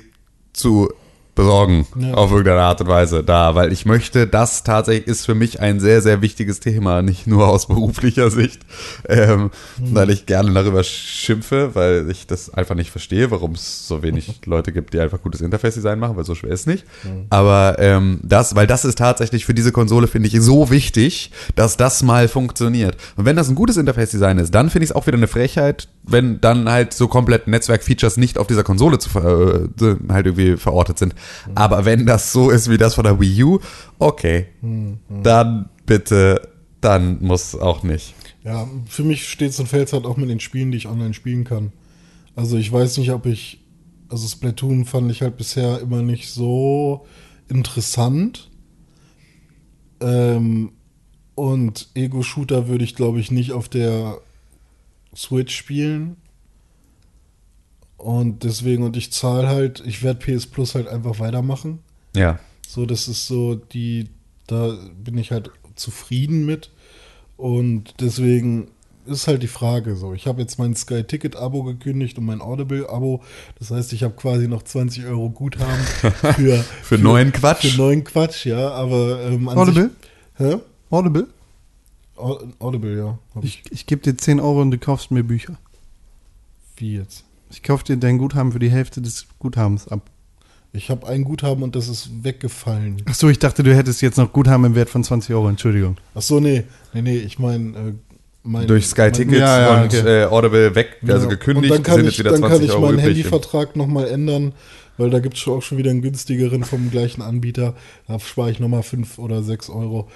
zu besorgen, Ja. auf irgendeine Art und Weise da, weil ich möchte, das tatsächlich ist für mich ein sehr, sehr wichtiges Thema, nicht nur aus beruflicher Sicht, ähm, weil ich gerne darüber schimpfe, weil ich das einfach nicht verstehe, warum es so wenig <laughs> Leute gibt, die einfach gutes Interface-Design machen, weil so schwer ist nicht. Aber ähm, das, weil das ist tatsächlich für diese Konsole, finde ich, so wichtig, dass das mal funktioniert. Und wenn das ein gutes Interface-Design ist, dann finde ich es auch wieder eine Frechheit, wenn dann halt so komplett Netzwerk-Features nicht auf dieser Konsole zu, ver- äh, halt irgendwie verortet sind. Aber wenn das so ist wie das von der Wii U, okay, dann bitte, dann muss auch nicht. Ja, für mich steht und fällt halt auch mit den Spielen, die ich online spielen kann. Also ich weiß nicht, ob ich, also Splatoon fand ich halt bisher immer nicht so interessant. Ähm, und Ego-Shooter würde ich, glaube ich, nicht auf der Switch spielen. Und deswegen, und ich zahle halt, ich werde PS Plus halt einfach weitermachen. Ja. So, das ist so die, da bin ich halt zufrieden mit. Und deswegen ist halt die Frage so. Ich habe jetzt mein Sky Ticket Abo gekündigt und mein Audible Abo. Das heißt, ich habe quasi noch 20 Euro Guthaben <laughs> für, Für neuen Quatsch? Für neuen Quatsch, ja. Aber ähm, Audible? Sich, hä? Audible? Au- Audible, ja. Ich. Ich, ich gebe dir 10 Euro und du kaufst mir Bücher. Wie jetzt? Ich kaufe dir dein Guthaben für die Hälfte des Guthabens ab. Ich habe ein Guthaben und das ist weggefallen. Ach so, ich dachte, du hättest jetzt noch Guthaben im Wert von 20 Euro. Entschuldigung. Ach so, nee. Nee, nee, ich meine, äh, mein, Durch Sky mein- Tickets Ja, ja, und okay. äh, Audible weg, also Ja. gekündigt, und dann kann sind ich, jetzt wieder dann kann 20 ich Euro meinen übrig. Handyvertrag nochmal ändern, weil da gibt es auch schon wieder einen günstigeren vom gleichen Anbieter. Da spare ich nochmal 5 oder 6 Euro.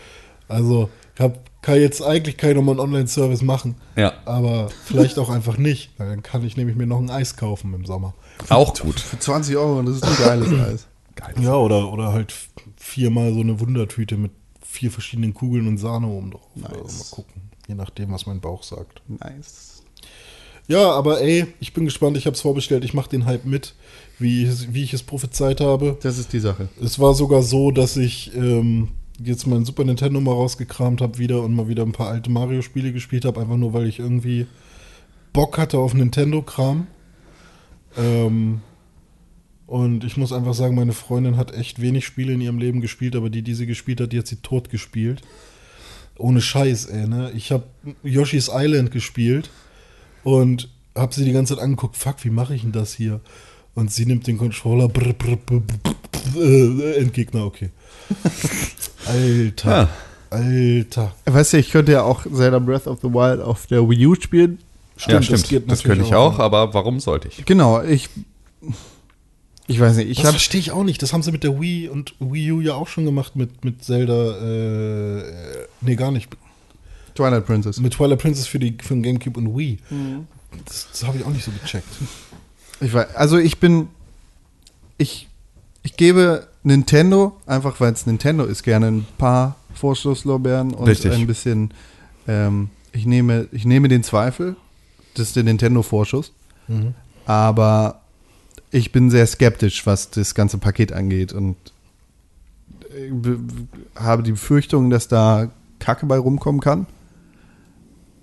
Also hab, kann jetzt eigentlich kein nochmal einen Online-Service machen. Ja. Aber vielleicht auch einfach nicht, weil dann kann ich nämlich mir noch ein Eis kaufen im Sommer. Auch gut. Für 20 Euro und das ist ein geiles <clears throat> Eis. Ja, oder, oder halt viermal so eine Wundertüte mit vier verschiedenen Kugeln und Sahne oben drauf. Oder Nice. Mal gucken, je nachdem, was mein Bauch sagt. Nice. Ja, aber ey, ich bin gespannt, ich habe es vorbestellt, ich mache den Hype mit, wie, es- wie ich es prophezeit habe. Das ist die Sache. Es war sogar so, dass ich ähm, jetzt mein Super Nintendo mal rausgekramt habe wieder und mal wieder ein paar alte Mario-Spiele gespielt habe, einfach nur weil ich irgendwie Bock hatte auf Nintendo-Kram. Ähm, und ich muss einfach sagen, meine Freundin hat echt wenig Spiele in ihrem Leben gespielt, aber die, die sie gespielt hat, die hat sie tot gespielt. Ohne Scheiß, ey, ne? Ich habe Yoshi's Island gespielt und habe sie die ganze Zeit angeguckt, fuck, wie mache ich denn das hier? Und sie nimmt den Controller, brr, brr, brr, brr, brr, äh, Endgegner, okay. <laughs> Alter, Ja. Alter. Weißt du, ich könnte ja auch Zelda Breath of the Wild auf der Wii U spielen. ja, das stimmt. geht Das, natürlich könnte ich auch, auch, aber warum sollte ich? Genau, ich. Ich weiß nicht, ich das verstehe ich auch nicht. Das haben sie mit der Wii und Wii U ja auch schon gemacht mit, mit Zelda. Äh, nee, gar nicht. Twilight Princess. Mit Twilight Princess für, die, für den Gamecube und Wii. Das, das habe ich auch nicht so gecheckt. Ich weiß, also ich bin. Ich, ich gebe Nintendo, einfach weil es Nintendo ist, gerne ein paar Vorschusslorbeeren und Richtig. ein bisschen. Ähm, ich, nehme, ich nehme den Zweifel, das ist der Nintendo-Vorschuss, aber ich bin sehr skeptisch, was das ganze Paket angeht und äh, be- be- habe die Befürchtung, dass da Kacke bei rumkommen kann.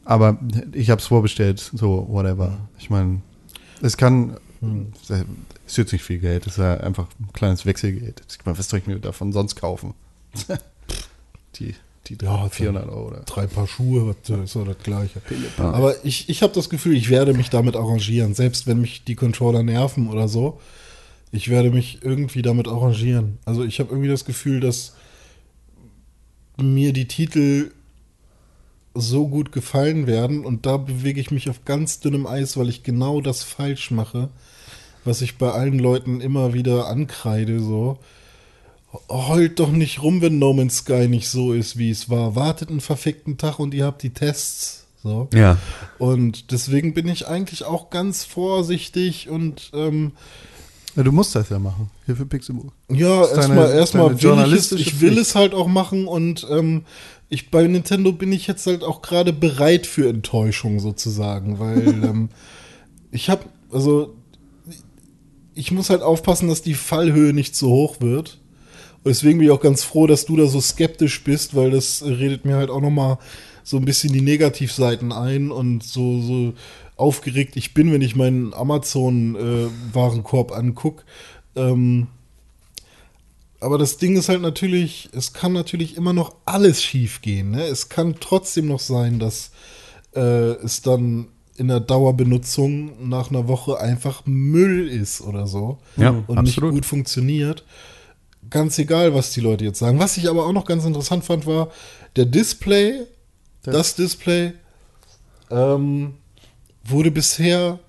Aber ich habe es vorbestellt, so whatever. Ich meine, es kann, es ist jetzt nicht viel Geld, es ist ja einfach ein kleines Wechselgeld. Was soll ich mir davon sonst kaufen? <laughs> die die Ja, 400 Euro oder? Drei Paar Schuhe, was, äh, ist doch das Gleiche. Aber ich, ich habe das Gefühl, ich werde mich damit arrangieren. Selbst wenn mich die Controller nerven oder so. Ich werde mich irgendwie damit arrangieren. Also ich habe irgendwie das Gefühl, dass mir die Titel so gut gefallen werden und da bewege ich mich auf ganz dünnem Eis, weil ich genau das falsch mache, was ich bei allen Leuten immer wieder ankreide, so. Heult doch nicht rum, wenn No Man's Sky nicht so ist, wie es war. Wartet einen verfickten Tag und ihr habt die Tests. So. Ja. Und deswegen bin ich eigentlich auch ganz vorsichtig und ähm, Ja, du musst das ja machen. Hier für Pixelburg. ja, erstmal deine will ich es, ich will es halt auch machen und ähm, ich bei Nintendo bin ich jetzt halt auch gerade bereit für Enttäuschung sozusagen, weil <laughs> ähm, ich habe also ich muss halt aufpassen, dass die Fallhöhe nicht zu hoch wird. Und deswegen bin ich auch ganz froh, dass du da so skeptisch bist, weil das redet mir halt auch noch mal so ein bisschen die Negativseiten ein und so, so aufgeregt ich bin, wenn ich meinen Amazon-Warenkorb angucke. Ähm, aber das Ding ist halt natürlich, es kann natürlich immer noch alles schief gehen. Ne? Es kann trotzdem noch sein, dass äh, es dann in der Dauerbenutzung nach einer Woche einfach Müll ist oder so Ja, und absolut. nicht gut funktioniert. Ganz egal, was die Leute jetzt sagen. Was ich aber auch noch ganz interessant fand, war der Display, das Display ähm, wurde bisher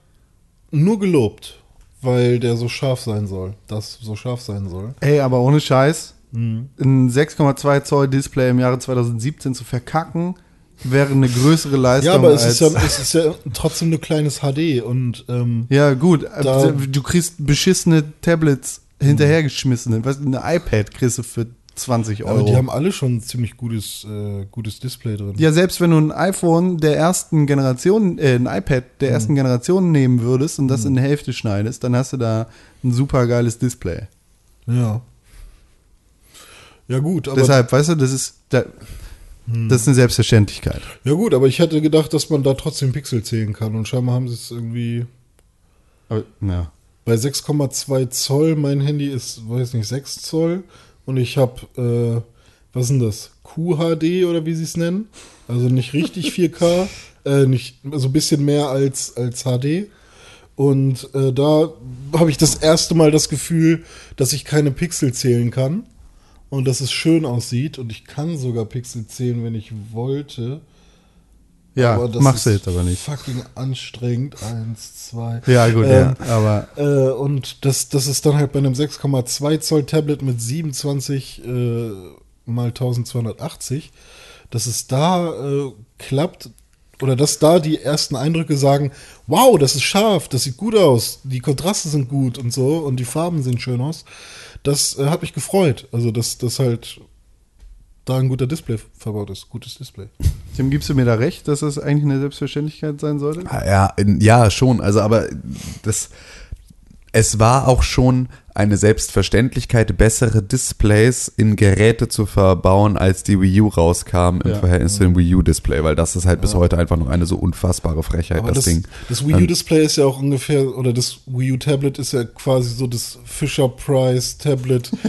nur gelobt, weil der so scharf sein soll, das so scharf sein soll. Ey, aber ohne Scheiß, Mhm. ein 6,2 Zoll Display im Jahre 2017 zu verkacken, wäre eine größere Leistung Ja, aber es als ist ja, es ist ja trotzdem nur kleines HD und ähm, Ja, gut. Du kriegst beschissene Tablets hinterhergeschmissen. Weißt du, eine iPad kriegst du für 20 aber Euro. die haben alle schon ein ziemlich gutes, äh, gutes Display drin. ja, selbst wenn du ein iPhone der ersten Generation, äh, ein iPad Mhm. der ersten Generation nehmen würdest und das in die Hälfte schneidest, dann hast du da ein super geiles Display. Ja. Ja, gut, aber Deshalb, weißt du, das ist, da, das ist eine Selbstverständlichkeit. Ja gut, aber ich hätte gedacht, dass man da trotzdem Pixel zählen kann. Und scheinbar haben sie es irgendwie Aber, ja. bei 6,2 Zoll. Mein Handy ist, weiß nicht, 6 Zoll. Und ich habe, äh, was ist denn das? QHD oder wie sie es nennen? Also nicht richtig <laughs> 4K, äh, nicht, also ein bisschen mehr als, als HD. Und äh, da habe ich das erste Mal das Gefühl, dass ich keine Pixel zählen kann. Und dass es schön aussieht. Und ich kann sogar Pixel zählen, wenn ich wollte. Ja, Aber das machst du jetzt aber nicht. Fucking anstrengend. Eins, zwei. Ja, gut, Ähm, ja. Aber Äh, und das, das ist dann halt bei einem 6,2 Zoll Tablet mit 27 äh, mal 1280, dass es da äh, klappt oder dass da die ersten Eindrücke sagen, wow, das ist scharf, das sieht gut aus, die Kontraste sind gut und so und die Farben sehen schön aus. Das äh, hat mich gefreut. Also, dass das halt da ein guter Display verbaut ist. Gutes Display. Tim, gibst du mir da recht, dass das eigentlich eine Selbstverständlichkeit sein sollte? Ah, Ja, ja, schon. Also, aber das, es war auch schon eine Selbstverständlichkeit, bessere Displays in Geräte zu verbauen, als die Wii U rauskam im Ja. Verhältnis zu dem Wii U-Display, weil das ist halt bis heute einfach noch eine so unfassbare Frechheit, das, das, Ding. das Wii Ähm, U-Display ist ja auch ungefähr, oder das Wii U-Tablet ist ja quasi so das Fisher-Price-Tablet. <laughs>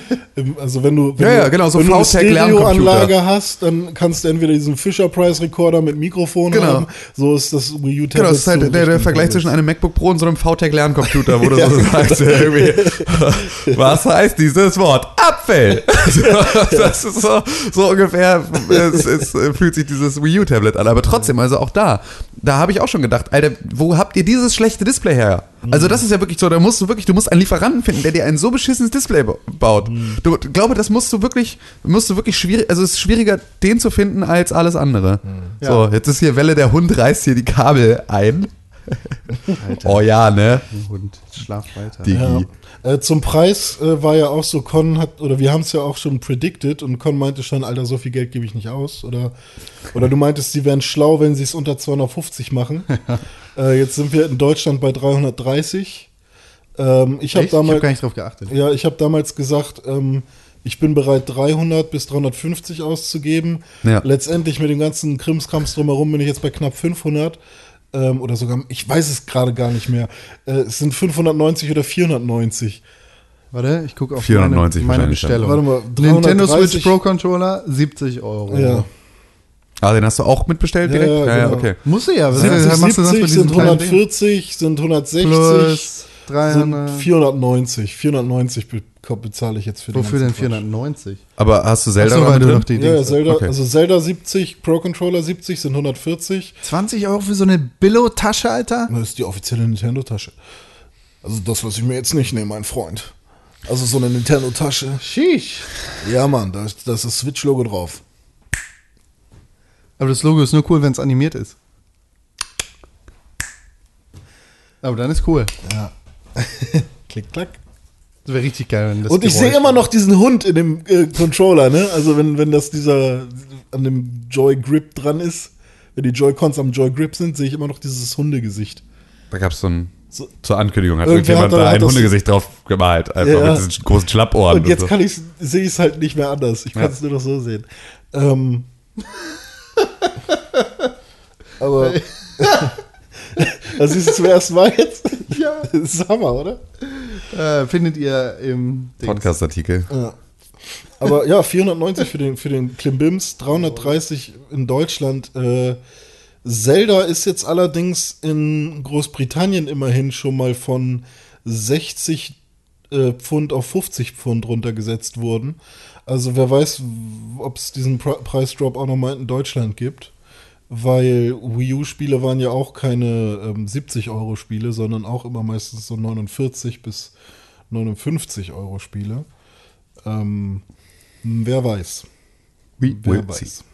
Also wenn du, wenn Ja, du, ja, genau, so wenn du eine Stereoanlage hast, dann kannst du entweder diesen Fisher-Price-Rekorder mit Mikrofon Genau. haben. So ist das Wii U-Tablet. Genau, das ist halt so der, der Vergleich Tablet. zwischen einem MacBook Pro und so einem VTech-Lerncomputer, wo du <laughs> so sagst, irgendwie, <laughs> was heißt dieses Wort? Apfel! <laughs> So, das ist so, so ungefähr, es, es fühlt sich dieses Wii U-Tablet an. Aber trotzdem, also auch da, da habe ich auch schon gedacht, Alter, wo habt ihr dieses schlechte Display her? Also das ist ja wirklich so, da musst du wirklich, du musst einen Lieferanten finden, der dir ein so beschissenes Display ba- baut. Du ich glaube, das musst du wirklich, musst du wirklich schwierig, also es ist schwieriger, den zu finden als alles andere. So, jetzt ist hier Welle, der Hund reißt hier die Kabel ein. <laughs> Oh ja, ne? Und schlaf weiter. Die, Ja. Äh, zum Preis äh, war ja auch so, Con hat, oder wir haben es ja auch schon predicted und Con meinte schon, Alter, so viel Geld gebe ich nicht aus. Oder, oder du meintest, sie wären schlau, wenn sie es unter 250 machen. <laughs> äh, jetzt sind wir in Deutschland bei 330. Ähm, ich habe Echt? Ich damals, gar nicht drauf geachtet. ja, ich habe damals gesagt, ähm, ich bin bereit, 300 bis 350 auszugeben. Ja. Letztendlich mit dem ganzen Krimskrams drumherum bin ich jetzt bei knapp 500. Ähm, oder sogar, ich weiß es gerade gar nicht mehr. Äh, es sind 590 oder 490. Warte, ich gucke auf 490 meine, meine wahrscheinlich, ja. Bestellung. Warte mal, Nintendo 330 Switch Pro Controller, 70 Euro. Ja. Ah, den hast du auch mitbestellt Ja, direkt? ja, genau. okay. Musst du ja. Was 70, was machst du sonst mit 70 diesem sind kleinen Ding? 140, sind 160, Plus 300. 490. 490 be bezahle ich jetzt für den Wofür denn ganzen Quatsch. 490? Aber hast du Zelda Ach so, weil du noch die Ja, ja, Dings- Zelda, Okay. also Zelda 70, Pro Controller 70 sind 140. 20 Euro für so eine Billo-Tasche, Alter? Das ist die offizielle Nintendo-Tasche. Also das lasse ich mir jetzt nicht nehmen, mein Freund. Also so eine Nintendo-Tasche. Sheesh. Ja, Mann, da ist da ist das Switch-Logo drauf. Aber das Logo ist nur cool, wenn es animiert ist. Aber dann ist cool. Ja. <laughs> Klick, klack. Das wäre richtig geil, wenn das Und ich sehe immer noch diesen Hund in dem äh, Controller, ne? Also wenn, wenn das dieser an dem Joy Grip dran ist, wenn die Joy-Cons am Joy Grip sind, sehe ich immer noch dieses Hundegesicht. Da gab es so ein, So. zur Ankündigung, hat irgendjemand hat da- ein Hundegesicht drauf gemalt. Einfach Ja. mit diesen großen Schlappohren. Und jetzt so. kann ich sehe ich es halt nicht mehr anders. Ich kann es nur noch so sehen. Ähm, <laughs> Aber. <laughs> <laughs> das ist zum ersten Mal jetzt. Ja. Das ist Hammer, oder? Äh, findet ihr im. Podcast-Artikel. Ja. Aber ja, 490 für den, für den Klimbims, 330 in Deutschland. Äh, Zelda ist jetzt allerdings in Großbritannien immerhin schon mal von 60 äh, Pfund auf 50 Pfund runtergesetzt worden. Also wer weiß, ob es diesen Pre Preisdrop auch nochmal in Deutschland gibt. Weil Wii U-Spiele waren ja auch keine ähm, 70-Euro-Spiele, sondern auch immer meistens so 49 bis 59 Euro-Spiele. Ähm, wer weiß. We Wer will weiß. see.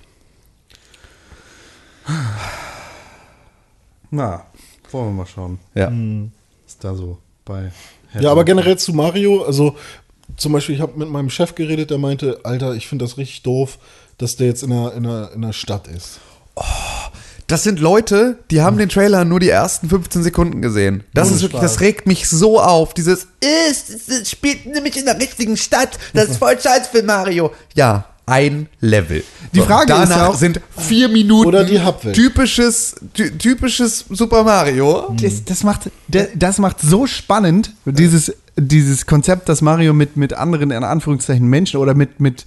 Na, wollen wir mal schauen. Ja. Was ist da so bei Ja, aber generell zu Mario, also zum Beispiel, ich habe mit meinem Chef geredet, der meinte, Alter, ich finde das richtig doof, dass der jetzt in einer, in einer, in einer Stadt ist. Das sind Leute, die haben den Trailer nur die ersten 15 Sekunden gesehen. Das Ohne ist wirklich, Spaß. das regt mich so auf. Dieses, ist, es, es spielt nämlich in der richtigen Stadt. Das ist voll scheiß für Mario. Ja, ein Level. Die Frage danach ist ja auch- sind vier Minuten Oder die Hubwelt. typisches, ty typisches Super Mario. Das, das, macht, das, das macht so spannend, dieses, dieses Konzept, dass Mario mit, mit anderen, in Anführungszeichen, Menschen oder mit, mit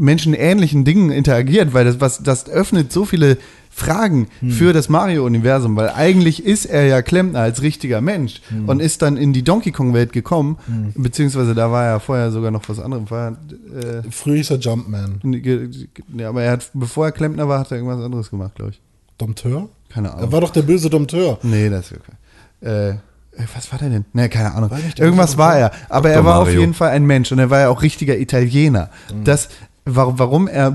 menschenähnlichen Dingen interagiert, weil das, was, das öffnet so viele Fragen für das Mario-Universum, weil eigentlich ist er ja Klempner als richtiger Mensch und ist dann in die Donkey Kong-Welt gekommen, beziehungsweise da war ja vorher sogar noch was anderes. War, äh, Früher hieß er Jumpman. ja, aber er hat, bevor er Klempner war, hat er irgendwas anderes gemacht, glaube ich. Dompteur? Keine Ahnung. Er war doch der böse Dompteur. Nee, das ist okay. Äh, was war der denn? Nee, keine Ahnung. War Irgendwas war er. Aber Dr. er war auf Mario. jeden Fall ein Mensch und er war ja auch richtiger Italiener. Das, warum, warum er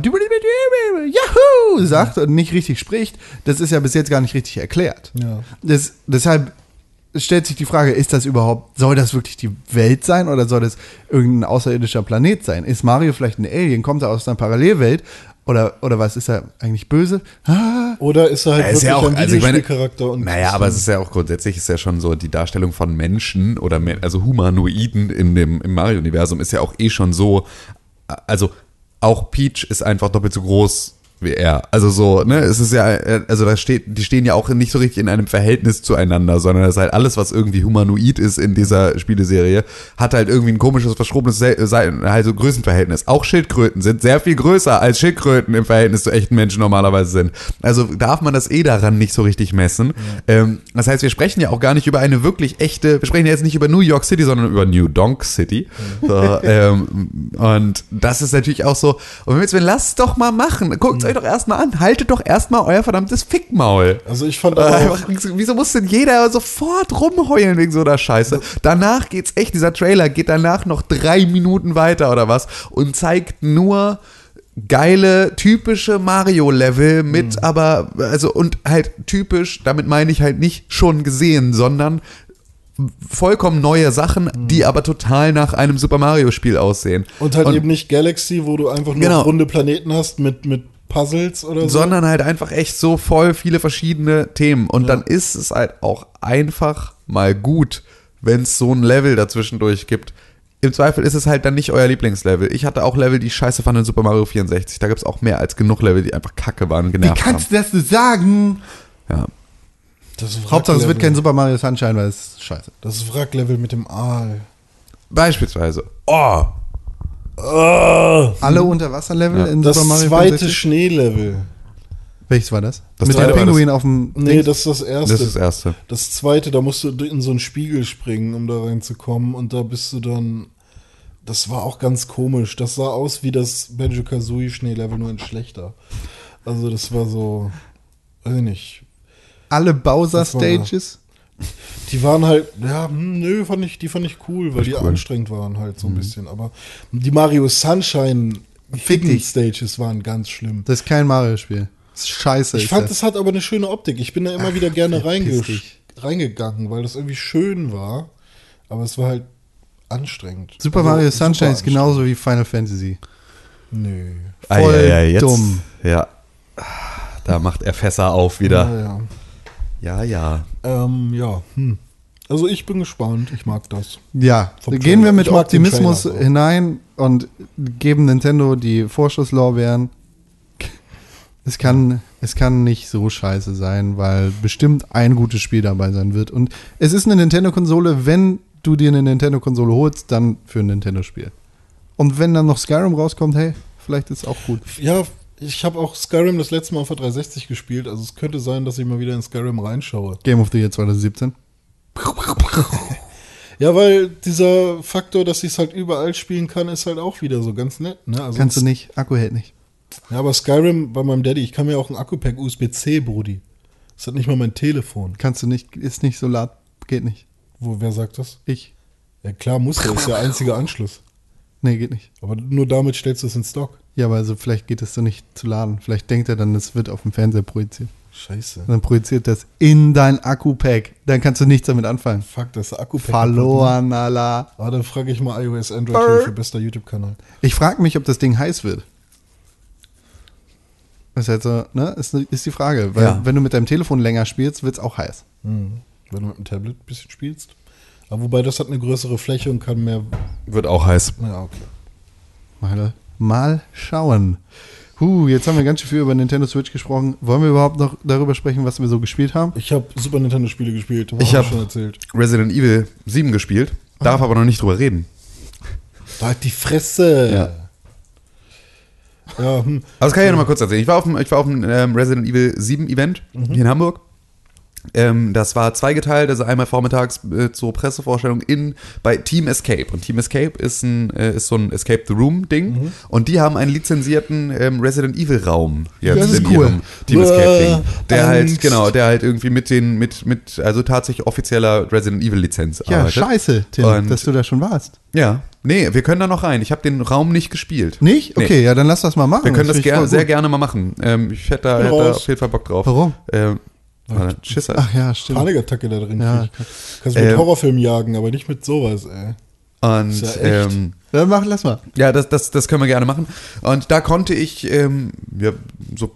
Yahoo sagt und nicht richtig spricht, das ist ja bis jetzt gar nicht richtig erklärt. Ja. Das, deshalb stellt sich die Frage, ist das überhaupt, soll das wirklich die Welt sein oder soll das irgendein außerirdischer Planet sein? Ist Mario vielleicht ein Alien? Kommt er aus einer Parallelwelt? Oder, oder was, ist er eigentlich böse? Ah, Oder ist er halt ist wirklich ja auch- ein also Videospielcharakter? und Naja, aber es ist ja auch grundsätzlich ist ja schon so, die Darstellung von Menschen oder also Humanoiden in dem, im Mario-Universum ist ja auch eh schon so, also auch Peach ist einfach doppelt so groß wie er. Also so, ne, es ist ja, also da steht, die stehen ja auch nicht so richtig in einem Verhältnis zueinander, sondern das ist halt alles, was irgendwie humanoid ist in dieser Spieleserie, hat halt irgendwie ein komisches, verschrobenes also Größenverhältnis. Auch Schildkröten sind sehr viel größer als Schildkröten im Verhältnis zu echten Menschen normalerweise sind. Also darf man das eh daran nicht so richtig messen. Ähm, das heißt, wir sprechen ja auch gar nicht über eine wirklich echte, wir sprechen ja jetzt nicht über New York City, sondern über New Donk City. So, ähm, und das ist natürlich auch so, und wenn wir jetzt, lasst doch mal machen. Guckt euch doch erstmal an. Haltet doch erstmal euer verdammtes Fickmaul. Also ich fand Äh, aber auch, <laughs> wieso muss denn jeder sofort rumheulen wegen so einer Scheiße? Danach geht's echt, dieser Trailer geht danach noch drei Minuten weiter oder was und zeigt nur geile, typische Mario-Level mit aber, also und halt typisch, damit meine ich halt nicht schon gesehen, sondern vollkommen neue Sachen, die aber total nach einem Super Mario-Spiel aussehen. und halt eben nicht Galaxy, wo du einfach nur Genau. runde Planeten hast mit, mit Puzzles oder so. sondern halt einfach echt so voll viele verschiedene Themen. Und dann ist es halt auch einfach mal gut, wenn es so ein Level dazwischendurch gibt. Im Zweifel ist es halt dann nicht euer Lieblingslevel. Ich hatte auch Level, die ich scheiße fand in Super Mario 64. Da gibt es auch mehr als genug Level, die einfach kacke waren und wie genervt kannst du das so sagen? haben. Ja. das ist Hauptsache, es wird Wracklevel. kein Super Mario Sunshine, weil es ist scheiße. Das ist Wracklevel mit dem Aal. Beispielsweise. Oh, Alle Unterwasserlevel Ja. in Das Super Mario zweite 64? Schneelevel. Welches war das? Das Mit dem Pinguin auf dem. Nee, Dings? das ist das erste. das ist das Erste. Das zweite, da musst du in so einen Spiegel springen, um da reinzukommen. Und da bist du dann. Das war auch ganz komisch. Das sah aus wie das Banjo Kazooie Schneelevel, nur in schlechter. Also, das war so. Weiß ich nicht. Alle Das war- Bowser-Stages? Die waren halt, ja, hm, nö, fand ich, die fand ich cool, weil Fand ich die cool. anstrengend waren halt so ein bisschen. Aber die Mario Sunshine Fick Hidden dich. Stages waren ganz schlimm. Das ist kein Mario-Spiel. Das ist scheiße. Ich ist fand, das. das hat aber eine schöne Optik. Ich bin da immer wieder gerne verpiss reinge dich. reingegangen, weil das irgendwie schön war. Aber es war halt anstrengend. Super Also, Mario super Sunshine ist anstrengend. genauso wie Final Fantasy. Nö. Voll Eieiei, jetzt, dumm. Ja. Da macht er Fässer auf wieder. Ja, Ja, ja. ja. Ähm, ja. Hm. Also ich bin gespannt. Ich mag das. Ja, Vom gehen wir mit Optimismus Trailer hinein und geben Nintendo die Vorschusslorbeeren. Es kann, Es kann nicht so scheiße sein, weil bestimmt ein gutes Spiel dabei sein wird. Und es ist eine Nintendo-Konsole, wenn du dir eine Nintendo-Konsole holst, dann für ein Nintendo-Spiel. Und wenn dann noch Skyrim rauskommt, hey, vielleicht ist es auch gut. Ja, ich habe auch Skyrim das letzte Mal auf der 360 gespielt, also es könnte sein, dass ich mal wieder in Skyrim reinschaue. Game of the Year 2017. <laughs> Ja, weil dieser Faktor, dass ich es halt überall spielen kann, ist halt auch wieder so ganz nett. Ne? Also Kannst du nicht, Akku hält nicht. Ja, aber Skyrim bei meinem Daddy, ich kann mir auch ein Akku-Pack USB-C, Brudi. Das hat nicht mal mein Telefon. Kannst du nicht, ist nicht Solar, geht nicht. Wo, wer sagt das? Ich. Ja, klar muss der, ist der einzige Anschluss. Nee, geht nicht. Aber nur damit stellst du es in Stock. Ja, aber also vielleicht geht es so nicht zu laden. Vielleicht denkt er dann, es wird auf dem Fernseher projiziert. Scheiße. Und dann projiziert das in dein Akku-Pack. Dann kannst du nichts damit anfangen. Fuck, das Akku-Pack. Verloren, Allah. Ah, dann frage ich mal iOS Android für bester YouTube-Kanal. Ich frage mich, ob das Ding heiß wird. Das ist halt so, ne? Ist, ist die Frage. Weil Ja. wenn du mit deinem Telefon länger spielst, wird es auch heiß. Hm. Wenn du mit dem Tablet ein bisschen spielst. Aber wobei das hat eine größere Fläche und kann mehr. Wird auch heiß. Ja, okay. Mal, mal schauen. Huh, jetzt haben wir ganz schön viel über Nintendo Switch gesprochen. Wollen wir überhaupt noch darüber sprechen, was wir so gespielt haben? Ich habe Super Nintendo-Spiele gespielt. Ich Haben wir hab- schon erzählt. Resident Evil 7 gespielt, darf aber noch nicht drüber reden. Halt die Fresse. Ja. Ja, hm. Also das kann ich ja noch mal kurz erzählen. Ich war auf dem, ich war auf dem ähm, Resident Evil 7 Event hier in Hamburg. Ähm, das war zweigeteilt, also einmal vormittags äh, zur Pressevorstellung in bei Team Escape. Und Team Escape ist, ein, äh, ist so ein Escape the Room Ding. Und die haben einen lizenzierten ähm, Resident Evil Raum jetzt Das ist in cool. ihrem Team Escape Ding. Der Angst. halt, genau, der halt irgendwie mit den, mit, mit, also tatsächlich offizieller Resident Evil Lizenz Ja, arbeitet. scheiße, Tim, Und- dass du da schon warst. Ja, nee, wir können da noch rein. Ich habe den Raum nicht gespielt. Nicht? Nee. Okay, ja, dann lass das mal machen. Wir können das, ich ger sehr gerne mal machen. Ähm, ich hätte da, hätte da auf jeden Fall Bock drauf. Warum? Ähm, weil er Schiss hat. Ach ja, stimmt. Panikattacke da drin. Ja. Kannst mit Ähm, Horrorfilmen jagen, aber nicht mit sowas, ey. Und ist ja echt. ähm, Dann mach, lass mal. ja, das, das, das können wir gerne machen. Und da konnte ich ähm, ja, so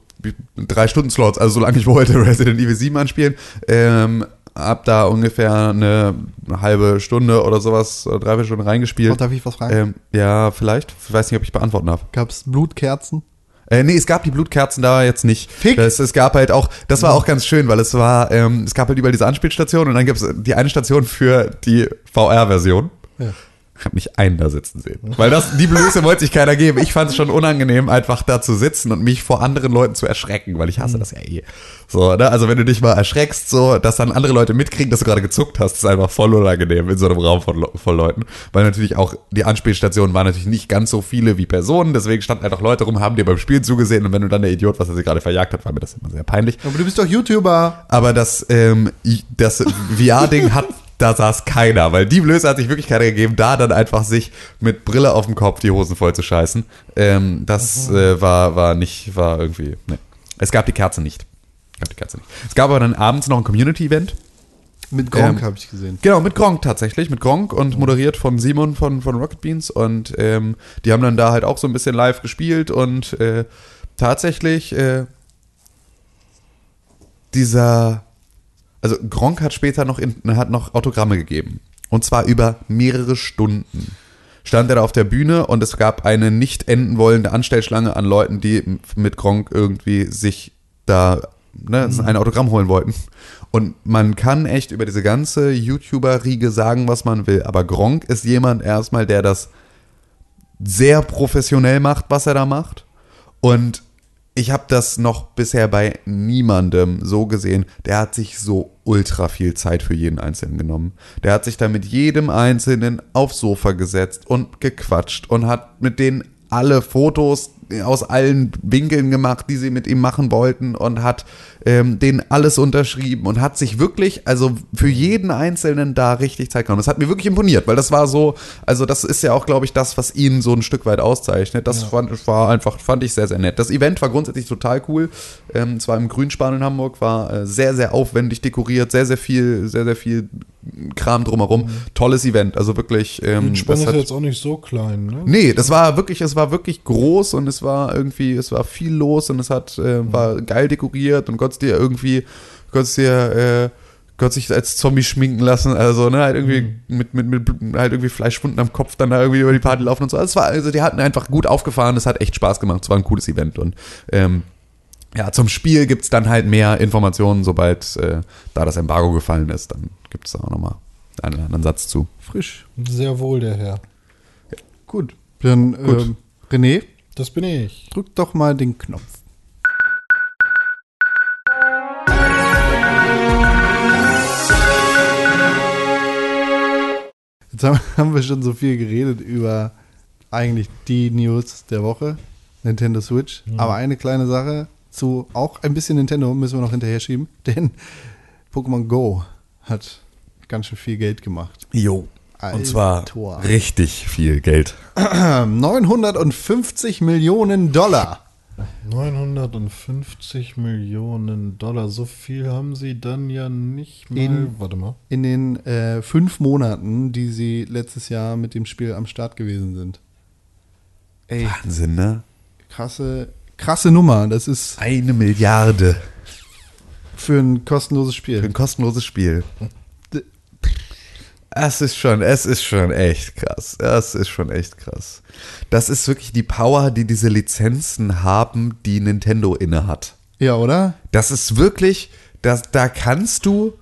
drei Stunden Slots, also solange ich wollte, <laughs> Resident Evil 7 anspielen. Ähm, hab da ungefähr eine halbe Stunde oder sowas, oder dreiviertel Stunden Oh, reingespielt. darf ich was fragen? Ähm, ja, vielleicht. Ich weiß nicht, ob ich beantworten darf. Gab es Blutkerzen? Äh, nee, es gab die Blutkerzen da jetzt nicht. Fick. Das, es gab halt auch, das war auch ganz schön, weil es war, ähm, es gab halt überall diese Anspielstation und dann gibt es die eine Station für die VR-Version. Ja. Ich habe nicht einen da sitzen sehen. Weil das, die Blöße wollte sich keiner geben. Ich fand es schon unangenehm, einfach da zu sitzen und mich vor anderen Leuten zu erschrecken, weil ich hasse das ja eh. So, ne? Also wenn du dich mal erschreckst, so, dass dann andere Leute mitkriegen, dass du gerade gezuckt hast, ist einfach voll unangenehm in so einem Raum von, voll Leuten. Weil natürlich auch die Anspielstationen waren natürlich nicht ganz so viele wie Personen, deswegen standen einfach Leute rum, haben dir beim Spielen zugesehen und wenn du dann der Idiot, was er sie gerade verjagt hat, war mir das immer sehr peinlich. Aber du bist doch YouTuber. Aber das, ähm, das VR-Ding hat, da saß keiner, weil die Blöße hat sich wirklich keiner gegeben, da dann einfach sich mit Brille auf dem Kopf die Hosen voll zu scheißen. Ähm, das äh, war, war nicht, war irgendwie, ne. Es gab die Kerze nicht. Es gab die Kerze nicht. Es gab aber dann abends noch ein Community-Event. Mit Gronk Ähm, habe ich gesehen. Genau, mit Gronk tatsächlich, mit Gronk und moderiert von Simon von, von Rocket Beans. Und ähm, die haben dann da halt auch so ein bisschen live gespielt und äh, tatsächlich äh, dieser, also Gronk hat später noch, in, hat noch Autogramme gegeben. Und zwar über mehrere Stunden. Stand er da auf der Bühne und es gab eine nicht enden wollende Anstellschlange an Leuten, die mit Gronk irgendwie sich da ne, ein Autogramm holen wollten. Und man kann echt über diese ganze YouTuber-Riege sagen, was man will. Aber Gronk ist jemand erstmal, der das sehr professionell macht, was er da macht. Und ich habe das noch bisher bei niemandem so gesehen. Der hat sich so ultra viel Zeit für jeden Einzelnen genommen. Der hat sich da mit jedem Einzelnen aufs Sofa gesetzt und gequatscht und hat mit denen alle Fotos aus allen Winkeln gemacht, die sie mit ihm machen wollten und hat ähm, denen alles unterschrieben und hat sich wirklich, also für jeden Einzelnen da richtig Zeit genommen. Das hat mir wirklich imponiert, weil das war so, also das ist ja auch, glaube ich, das, was ihn so ein Stück weit auszeichnet. Das fand, war einfach, fand ich sehr, sehr nett. Das Event war grundsätzlich total cool. Ähm, es war im Grünspan in Hamburg, war äh, sehr, sehr aufwendig dekoriert, sehr, sehr viel, sehr, sehr viel Kram drumherum. Tolles Event, also wirklich. Ähm, das ist hat- jetzt auch nicht so klein, ne? Nee, das war wirklich, es war wirklich groß und es war irgendwie, es war viel los und es hat, äh, war geil dekoriert und konntest dir irgendwie, konntest dir, äh, konntest dich als Zombie schminken lassen, also, ne, halt irgendwie mit, mit, mit, halt irgendwie Fleischwunden am Kopf dann da irgendwie über die Party laufen und so. Also, es war, also, die hatten einfach gut aufgefahren, es hat echt Spaß gemacht, es war ein cooles Event und, ähm, Ja, zum Spiel gibt es dann halt mehr Informationen, sobald äh, da das Embargo gefallen ist. Dann gibt es da auch nochmal einen anderen Satz zu. Frisch. Sehr wohl, der Herr. Gut. Dann, Ähm, René, Das bin ich. drück doch mal den Knopf. Jetzt <laughs> haben, wir schon so viel geredet über eigentlich die News der Woche, Nintendo Switch. Aber eine kleine Sache zu auch ein bisschen Nintendo müssen wir noch hinterher schieben, <laughs> denn Pokémon Go hat ganz schön viel Geld gemacht. Jo. Und zwar Alter. richtig viel Geld. <clears throat> 950 Millionen Dollar. 950 Millionen Dollar. So viel haben sie dann ja nicht mal. In- warte mal. in den äh, fünf Monaten, die sie letztes Jahr mit dem Spiel am Start gewesen sind. Ey, Wahnsinn, ne? krasse, krasse Nummer. Das ist Eine Milliarde für ein kostenloses für Spiel. ein kostenloses Spiel. Es ist schon, es ist schon echt krass. Es ist schon echt krass. Das ist wirklich die Power, die diese Lizenzen haben, die Nintendo innehat. Ja, oder? Das ist wirklich, das, da kannst du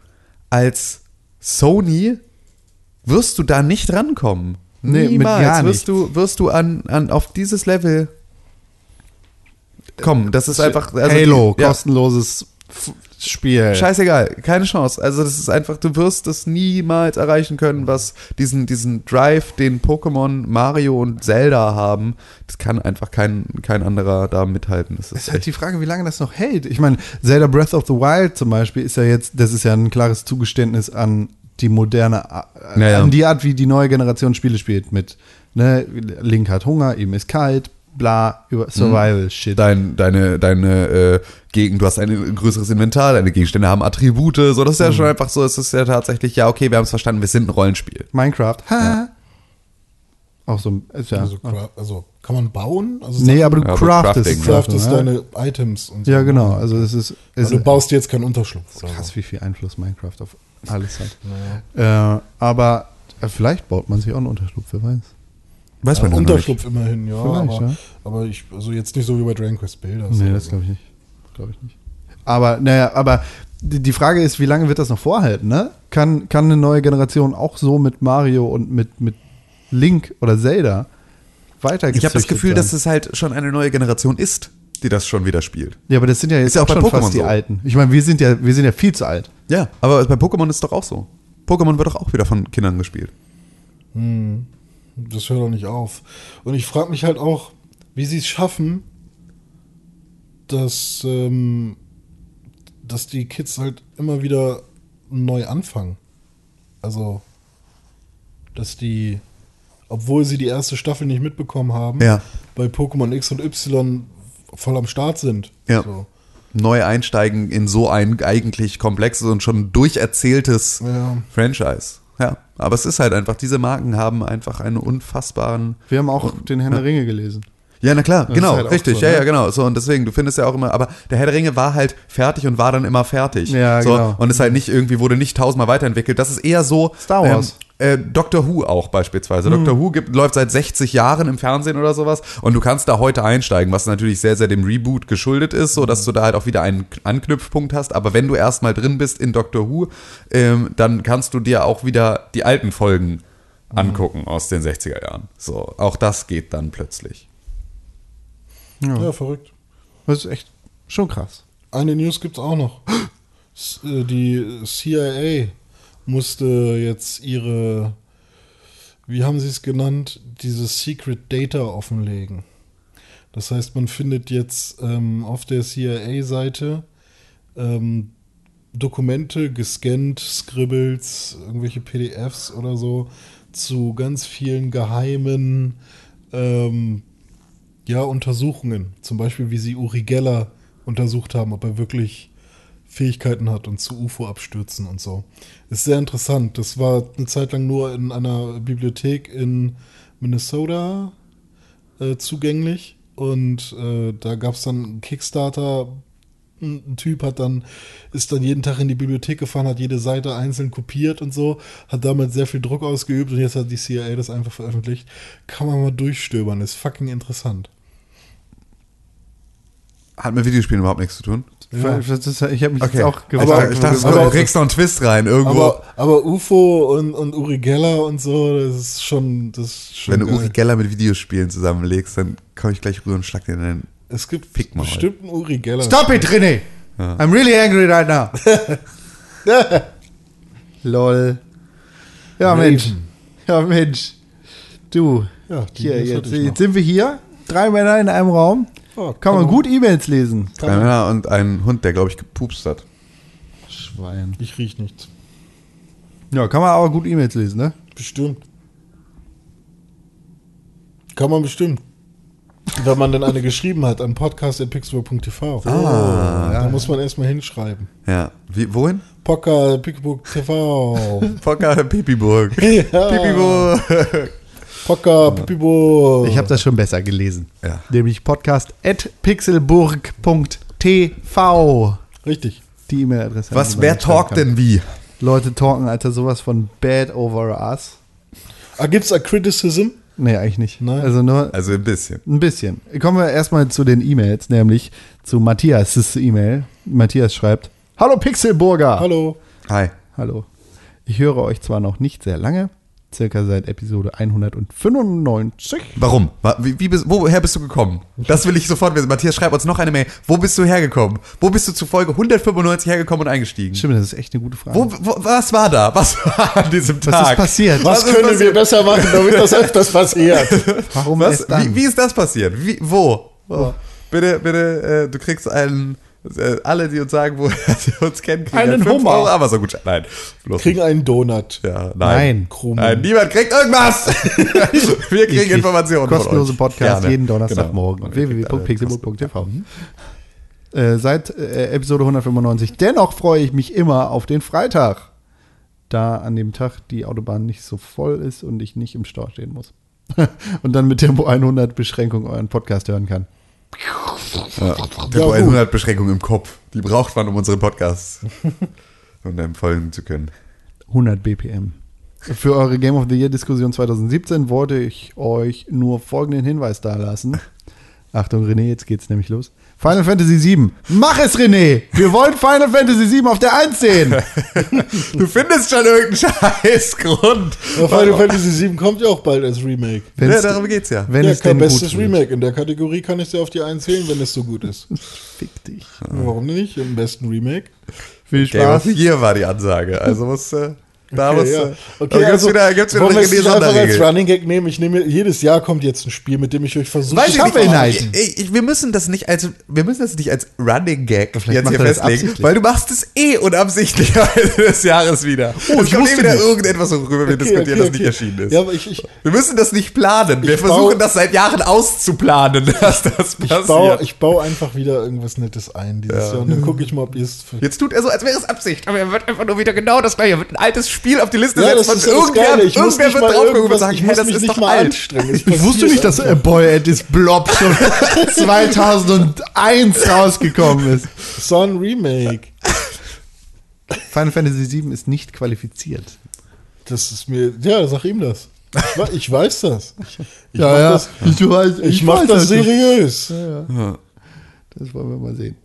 als Sony, wirst du da nicht rankommen. Nee, mit Niemals gar wirst du, wirst du an, an, auf dieses Level kommen. Das ist einfach. also Halo, die- ja. kostenloses Spiel. Scheißegal, keine Chance. Also das ist einfach, du wirst es niemals erreichen können, was diesen, diesen Drive, den Pokémon, Mario und Zelda haben. Das kann einfach kein, kein anderer da mithalten. Das Es ist ist halt die Frage, wie lange das noch hält. Ich meine, Zelda Breath of the Wild zum Beispiel ist ja jetzt, das ist ja ein klares Zugeständnis an die moderne, an die Art, wie die neue Generation Spiele spielt. Mit, ne, Link hat Hunger, ihm ist kalt, bla, über Survival-Shit. dein, deine, deine äh, Gegend, du hast ein größeres Inventar, deine Gegenstände haben Attribute, so das ist Mhm. ja schon einfach so, es ist ja tatsächlich, ja, okay, wir haben es verstanden, wir sind ein Rollenspiel. Minecraft, ha. Auch so, ist ja. Also, also kann man bauen? Also nee, Sachen- aber du Ja, craftest. Crafting, du craftest ne? deine Items und so. Ja, genau. Also es ist, es du baust dir jetzt keinen Unterschlupf. krass, wie viel Einfluss Minecraft auf alles hat. Äh, aber äh, vielleicht baut man sich auch einen Unterschlupf, wer weiß. Weiß man ja Unterschlupf immerhin, ja. Vielleicht, aber, ja. aber ich, also jetzt nicht so wie bei Dragon Quest Builders. Nee, oder das so. glaube ich nicht. Glaube ich nicht. Aber, naja, aber die Frage ist, wie lange wird das noch vorhalten, ne? Kann, kann eine neue Generation auch so mit Mario und mit, mit Link oder Zelda weiter nicht. Ich habe das Gefühl, sein? dass es halt schon eine neue Generation ist, die das schon wieder spielt. Ja, aber das sind ja jetzt Ist ja auch bei schon Pokémon fast die so. Alten. Ich meine, wir sind ja, wir sind ja viel zu alt. Ja, aber bei Pokémon ist es doch auch so. Pokémon wird doch auch wieder von Kindern gespielt. Das hört doch nicht auf. Und ich frage mich halt auch, wie sie es schaffen, dass, ähm, dass die Kids halt immer wieder neu anfangen. Also, dass die, obwohl sie die erste Staffel nicht mitbekommen haben, Ja. bei Pokémon X und Y voll am Start sind. Ja. So. Neu einsteigen in so ein eigentlich komplexes und schon durcherzähltes Ja. Franchise. Ja, aber es ist halt einfach, diese Marken haben einfach einen unfassbaren. Wir haben auch den Herrn der Ringe gelesen. Ja, na klar, Das genau, halt richtig, so, ja, ne? ja, genau. So, und deswegen, du findest ja auch immer, aber der Herr der Ringe war halt fertig und war dann immer fertig. Ja, so, genau. Und ist halt nicht irgendwie, wurde nicht tausendmal weiterentwickelt. Das ist eher so. Star Wars. Ähm, äh, Doctor Who auch beispielsweise. Doctor Who gibt, läuft seit 60 Jahren im Fernsehen oder sowas und du kannst da heute einsteigen, was natürlich sehr, sehr dem Reboot geschuldet ist, so dass du da halt auch wieder einen Anknüpfpunkt hast. Aber wenn du erstmal drin bist in Doctor Who, ähm, dann kannst du dir auch wieder die alten Folgen angucken aus den 60er Jahren. So, auch das geht dann plötzlich. ja, verrückt. Das ist echt schon krass. Eine News gibt's auch noch. <gasps> Äh, Die CIA musste jetzt ihre, wie haben sie es genannt, diese Secret Data offenlegen. Das heißt, man findet jetzt ähm, auf der CIA-Seite ähm, Dokumente gescannt, Scribbles, irgendwelche PDFs oder so zu ganz vielen geheimen ähm, ja, Untersuchungen. Zum Beispiel, wie sie Uri Geller untersucht haben, ob er wirklich Fähigkeiten hat und zu UFO-Abstürzen und so. Ist sehr interessant. Das war eine Zeit lang nur in einer Bibliothek in Minnesota äh, zugänglich. Und äh, da gab es dann einen Kickstarter. Ein ein Typ hat dann, ist dann jeden Tag in die Bibliothek gefahren, hat jede Seite einzeln kopiert und so, hat damit sehr viel Druck ausgeübt und jetzt hat die CIA das einfach veröffentlicht. Kann man mal durchstöbern, ist fucking interessant. Hat mit Videospielen überhaupt nichts zu tun. Ja. Ich habe mich Okay. jetzt auch gefragt. dachte, ich dachte, aber- du kriegst noch einen Twist rein irgendwo. Aber, aber UFO und, und Uri Geller und so, das ist schon, das ist schon Wenn du geil. Uri Geller mit Videospielen zusammenlegst, dann komme ich gleich rüber und schlag dir in den. Es gibt Fick mal. bestimmt einen Uri Geller. Stop it, René! I'm really angry right now. <laughs> Lol. Ja, Mensch. Ja, Mensch. Du. Ja, Hier, jetzt, jetzt sind wir hier. Drei Männer in einem Raum. Ja, Kann man gut E-Mails lesen. Drei Männer und ein Hund, der, glaube ich, gepupst hat. Schwein. Ich riech nichts. Ja, kann man aber gut E-Mails lesen, ne? Bestimmt. Kann man bestimmt. Wenn man denn eine geschrieben hat an podcast.pixburg.tv. Ah. Da muss man erstmal hinschreiben. Ja. Wie, wohin? Podcast.pixburg.tv. Pocker <laughs> Pipiburg. <laughs> Ja. Pipiburg. Pocker, Pipiburg. Ich habe das schon besser gelesen. Ja. Nämlich podcast at pixelburg.tv. Richtig. Die E-Mail-Adresse. Was, wer talkt denn wie? Leute talken, Alter, sowas von bad over us. Ah, gibt's a Criticism? Nee, eigentlich nicht. Nein. Also nur Also ein bisschen. ein bisschen. Kommen wir erstmal zu den E-Mails, nämlich zu Matthias' E-Mail. Matthias schreibt: Hallo Pixelburger. Hallo. Hi. Hallo. Ich höre euch zwar noch nicht sehr lange, circa seit Episode 195. Warum? Wa- Wie, wie bist, woher bist du gekommen? Das will ich sofort wissen. Matthias, schreib uns noch eine Mail. Wo bist du hergekommen? Wo bist du zu Folge 195 hergekommen und eingestiegen? Stimmt, das ist echt eine gute Frage. Wo, wo, was war da? Was war an diesem Tag? Was ist passiert? Was, ist können wir passiert? besser machen, damit das öfters passiert? <laughs> Warum Was? erst dann? Wie, wie ist das passiert? Wie, wo? Bitte, bitte, äh, du kriegst einen, alle, die uns sagen, woher <laughs> sie uns kennen, kriegen Einen Hummer. Euro Amazon-Gutschein. Nein, bloß Kriegen einen Donut. Ja, nein. Nein. Krumm. Nein, niemand kriegt irgendwas. <laughs> <laughs> Wir kriegen Informationen von Kostenlose euch. Podcast Gerne. jeden Donnerstagmorgen. Genau. Ihr kriegt alle www.pixelburg.tv. Äh, seit äh, Episode 195. Dennoch freue ich mich immer auf den Freitag, da an dem Tag die Autobahn nicht so voll ist und ich nicht im Stau stehen muss. und dann mit Tempo 100 Beschränkung euren Podcast hören kann. Ja, Tempo 100 Beschränkung im Kopf. Die braucht man, um unseren Podcast um <laughs> dann folgen zu können. 100 BPM. Für eure Game of the Year Diskussion 2017 wollte ich euch nur folgenden Hinweis dalassen. <laughs> Achtung, René, jetzt geht's nämlich los. Final Fantasy 7. Mach es, René! Wir wollen Final Fantasy 7 auf der 1 sehen! Du findest schon irgendeinen Scheißgrund. Aber Final Fantasy 7 kommt ja auch bald als Remake. Wenn's- Ja, darum geht's ja. Wenn ja, es kein denn bestes gut wird. Remake. In der Kategorie kann ich dir auf die 1 zählen, wenn es so gut ist. Fick dich. Warum nicht? Im besten Remake. Viel Game of Spaß. the Year war die Ansage. Also muss, äh, da muss, ja. äh, Okay, also, wieder, gibt's wieder wollen wir einfach als Sonderregel. Running Gag nehmen? Ich nehme, jedes Jahr kommt jetzt ein Spiel, mit dem ich euch versuche. Ich ich, ich, ich, wir müssen das nicht als wir müssen das nicht als Running Gag jetzt macht hier er festlegen, absichtlich. weil du machst es eh unabsichtlich am Ende des Jahres wieder. Oh, es ich kommt eh wieder nicht. irgendetwas, worüber wir diskutieren, das nicht erschienen ist. Ja, aber ich, ich, Wir müssen das nicht planen. Wir Ich versuchen baue- das seit Jahren auszuplanen, <laughs> dass das ich, passiert. baue, ich baue einfach wieder irgendwas Nettes ein dieses Jahr und dann gucke ich mal, ob ihr es. Jetzt tut er so, als wäre es Absicht, aber er wird einfach nur wieder genau das gleiche. Er wird ein altes Spiel auf die Liste Ja, das setzen ist ja das irgendwer, Geile. Ich irgendwer wird mal drauf gucken und sagen, ich hey, das ist nicht doch mal alt. Ich wusste nicht, dass. A Boy at This Blob schon <laughs> 2001 rausgekommen ist. So ein Remake. Final Fantasy 7 ist nicht qualifiziert. Das ist mir. Ja, sag ihm das. Ich, we- ich weiß das. Ich, ich Ja, mach ja. das, Ich, weiß, ich mach das seriös. Das wollen wir mal sehen.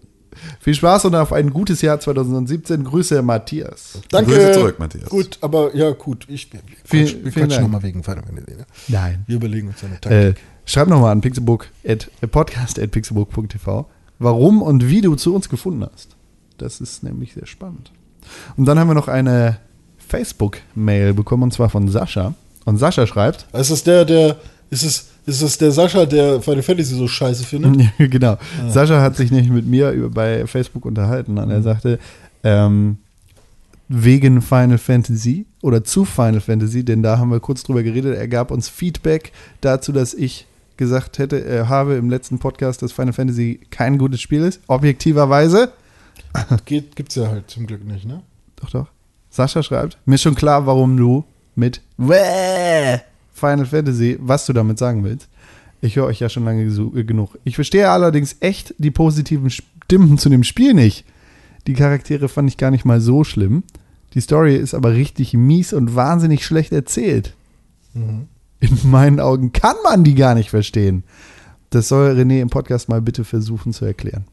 Viel Spaß und auf ein gutes Jahr 2017. Grüße, Matthias. Danke. Grüße zurück, Matthias. Gut, aber ja, gut. Ich, wir Vielen- quatschen, wir quatschen Dank. nochmal wegen Final Fantasy. ne? Nein. Wir überlegen uns eine Äh, Taktik. schreib nochmal an pixelbook at, äh, podcast at pixelbook.tv, warum und wie du zu uns gefunden hast. Das ist nämlich sehr spannend. Und dann haben wir noch eine Facebook-Mail bekommen, und zwar von Sascha. Und Sascha schreibt, ist es der, der. Ist es, ist es der Sascha, der Final Fantasy so scheiße findet? <laughs> genau, Sascha hat sich nämlich mit mir bei Facebook unterhalten und er sagte, ähm, wegen Final Fantasy oder zu Final Fantasy, denn da haben wir kurz drüber geredet. Er gab uns Feedback dazu, dass ich gesagt hätte, er habe im letzten Podcast, dass Final Fantasy kein gutes Spiel ist, objektiverweise. <laughs> Geht, gibt's ja halt zum Glück nicht, ne? Doch, doch. Sascha schreibt, mir ist schon klar, warum du mit Wäh Final Fantasy, was du damit sagen willst. Ich höre euch ja schon lange äh, genug. Ich verstehe allerdings echt die positiven Stimmen zu dem Spiel nicht. Die Charaktere fand ich gar nicht mal so schlimm. Die Story ist aber richtig mies und wahnsinnig schlecht erzählt. In meinen Augen kann man die gar nicht verstehen. Das soll René im Podcast mal bitte versuchen zu erklären.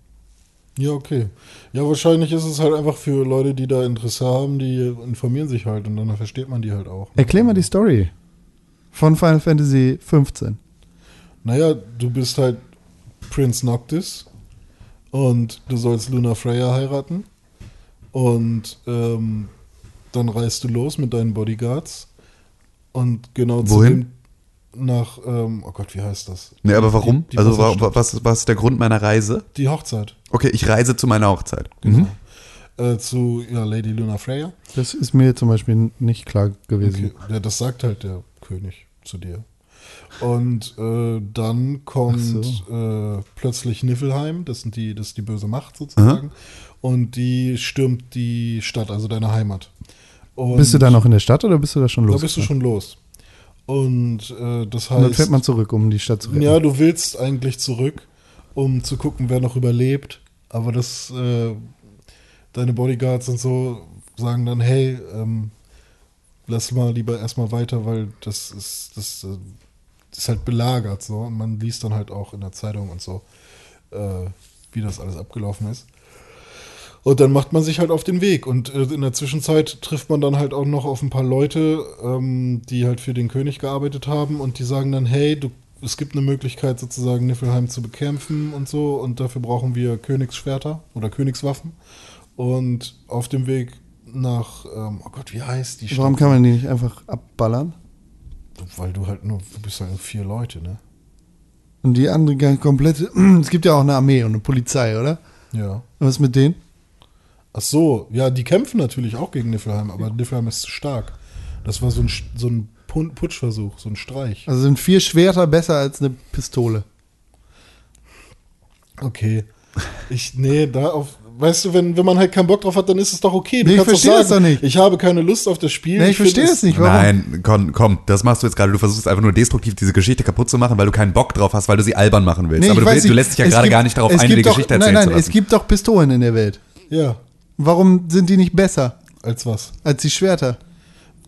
Ja, okay. Ja, wahrscheinlich ist es halt einfach für Leute, die da Interesse haben, die informieren sich halt und dann versteht man die halt auch. Erklär mal die Story von Final Fantasy 15. Naja, du bist halt Prinz Noctis und du sollst Luna Freya heiraten und ähm, dann reist du los mit deinen Bodyguards und genau zu Wohin? dem nach, ähm, oh Gott, wie heißt das? Nee, aber warum? Die, die also wa- Wasserstadt. wa- was, was ist der Grund meiner Reise? Die Hochzeit. Okay, ich reise zu meiner Hochzeit. Genau. Äh, zu ja, Lady Luna Freya. Das ist mir zum Beispiel nicht klar gewesen. Okay. Ja, das sagt halt der König zu dir. Und äh, dann kommt äh, plötzlich Niflheim, das, sind die, das ist die böse Macht sozusagen. Und die stürmt die Stadt, also deine Heimat. Und Bist du da noch in der Stadt oder bist du da schon Da los? bist du schon los. Und äh, das Und dann heißt, fährt man zurück, um die Stadt zu retten. ja, du willst eigentlich zurück, um zu gucken, wer noch überlebt. Aber das, äh, deine Bodyguards und so sagen dann, hey, ähm, lass mal lieber erstmal weiter, weil das ist, das, äh, das ist halt belagert so. Und man liest dann halt auch in der Zeitung und so, äh, wie das alles abgelaufen ist. Und dann macht man sich halt auf den Weg. Und äh, in der Zwischenzeit trifft man dann halt auch noch auf ein paar Leute, ähm, die halt für den König gearbeitet haben und die sagen dann, hey, du, es gibt eine Möglichkeit sozusagen Niflheim zu bekämpfen und so und dafür brauchen wir Königsschwerter oder Königswaffen. Und auf dem Weg nach, ähm, oh Gott, wie heißt die Stadt? Warum kann man die nicht einfach abballern? Weil du halt nur, du bist halt nur vier Leute, ne? Und die andere gang- komplette. <clears throat> Es gibt ja auch eine Armee und eine Polizei, oder? Ja. Und was mit denen? Ach so, ja, die kämpfen natürlich auch gegen Niflheim, aber Niflheim ist zu stark. Das war so ein, so ein Putschversuch, so ein Streich. Also sind vier Schwerter besser als eine Pistole. Okay. Ich, nee, da auf, weißt du, wenn, wenn man halt keinen Bock drauf hat, dann ist es doch okay. Du Nee, ich verstehe doch das doch nicht. ich habe keine Lust auf das Spiel. Nee, ich verstehe das nicht. Warum? Nein, komm, komm, das machst du jetzt gerade. Du versuchst einfach nur destruktiv diese Geschichte kaputt zu machen, weil du keinen Bock drauf hast, weil du sie albern machen willst. Nee, Aber ich du, weiß willst, du lässt dich ja Es gerade gar nicht darauf ein, die doch- Geschichte Nein, erzählen nein, zu lassen. es gibt doch Pistolen in der Welt. Ja, Warum sind die nicht besser als was? als die Schwerter?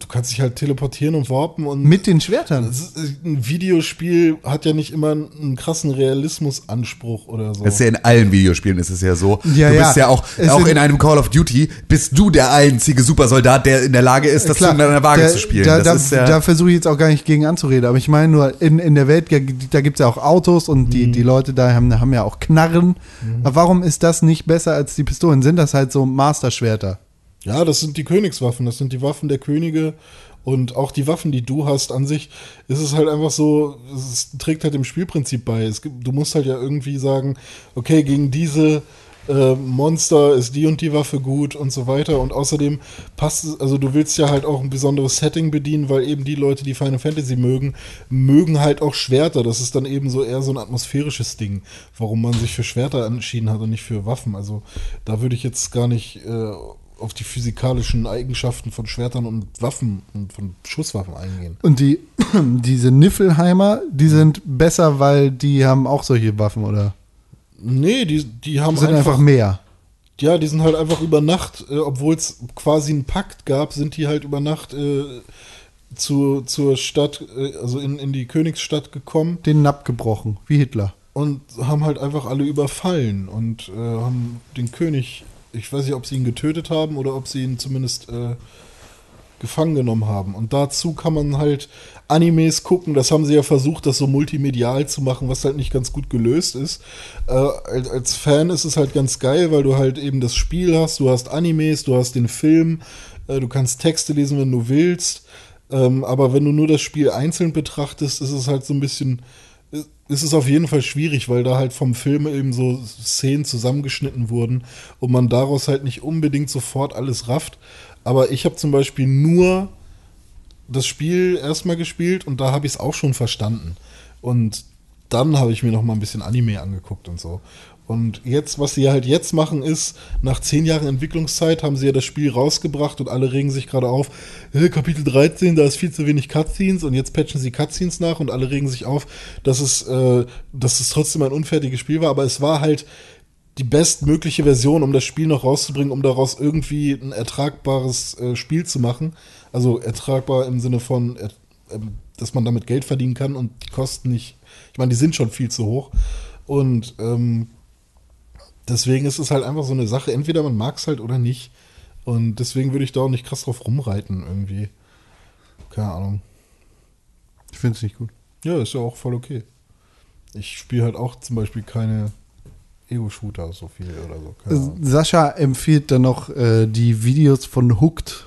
Du kannst dich halt teleportieren und warpen und Mit den Schwertern. Das ist, ein Videospiel hat ja nicht immer einen krassen Realismusanspruch oder so. Das ist ja in allen Videospielen ist es ja so. Ja, du ja. bist ja auch, Es auch in einem Call of Duty, bist du der einzige Supersoldat, der in der Lage ist, das Klar, in einer Waage da, zu spielen. Da, das da, ist ja, da versuche ich jetzt auch gar nicht gegen anzureden, aber ich meine nur, in, in der Welt, da gibt es ja auch Autos und die, Mhm. die Leute da haben, haben ja auch Knarren. Aber warum ist das nicht besser als die Pistolen? Sind das halt so Masterschwerter? Ja, das sind die Königswaffen, das sind die Waffen der Könige und auch die Waffen, die du hast an sich, ist es halt einfach so, es trägt halt dem Spielprinzip bei. Es gibt, du musst halt ja irgendwie sagen, okay, gegen diese äh, Monster ist die und die Waffe gut und so weiter und außerdem passt also du willst ja halt auch ein besonderes Setting bedienen, weil eben die Leute, die Final Fantasy mögen, mögen halt auch Schwerter. Das ist dann eben so eher so ein atmosphärisches Ding, warum man sich für Schwerter entschieden hat und nicht für Waffen. Also da würde ich jetzt gar nicht äh, auf die physikalischen Eigenschaften von Schwertern und Waffen und von Schusswaffen eingehen. Und die, <clears throat> diese Niffelheimer, die sind besser, weil die haben auch solche Waffen, oder? Nee, die, die haben Sind einfach, einfach, mehr. ja, die sind halt einfach über Nacht, äh, obwohl es quasi einen Pakt gab, sind die halt über Nacht äh, zu, zur Stadt, äh, also in, in die Königsstadt gekommen Den Napp gebrochen, wie Hitler. und haben halt einfach alle überfallen und äh, haben den König, ich weiß nicht, ob sie ihn getötet haben oder ob sie ihn zumindest äh, gefangen genommen haben. Und dazu kann man halt Animes gucken. Das haben sie ja versucht, das so multimedial zu machen, was halt nicht ganz gut gelöst ist. Äh, als, als Fan ist es halt ganz geil, weil du halt eben das Spiel hast, du hast Animes, du hast den Film, äh, du kannst Texte lesen, wenn du willst. Ähm, aber wenn du nur das Spiel einzeln betrachtest, ist es halt so ein bisschen ist es auf jeden Fall schwierig, weil da halt vom Film eben so Szenen zusammengeschnitten wurden und man daraus halt nicht unbedingt sofort alles rafft. Aber ich habe zum Beispiel nur das Spiel erstmal gespielt und da habe ich es auch schon verstanden. Und dann habe ich mir noch mal ein bisschen Anime angeguckt und so. Und jetzt, was sie halt jetzt machen, ist, nach zehn Jahren Entwicklungszeit haben sie ja das Spiel rausgebracht und alle regen sich gerade auf, "Äh, Kapitel 13, da ist viel zu wenig Cutscenes und jetzt patchen sie Cutscenes nach und alle regen sich auf, dass es, äh, dass es trotzdem ein unfertiges Spiel war, aber es war halt die bestmögliche Version, um das Spiel noch rauszubringen, um daraus irgendwie ein ertragbares äh, Spiel zu machen. Also ertragbar im Sinne von, äh, ähm, dass man damit Geld verdienen kann und die Kosten nicht, ich meine, die sind schon viel zu hoch. Und ähm, deswegen ist es halt einfach so eine Sache, entweder man mag es halt oder nicht. Und deswegen würde ich da auch nicht krass drauf rumreiten irgendwie. Keine Ahnung. Ich finde es nicht gut. Ja, ist ja auch voll okay. Ich spiele halt auch zum Beispiel keine Ego-Shooter so viel oder so. Sascha empfiehlt dann noch äh, die Videos von Hooked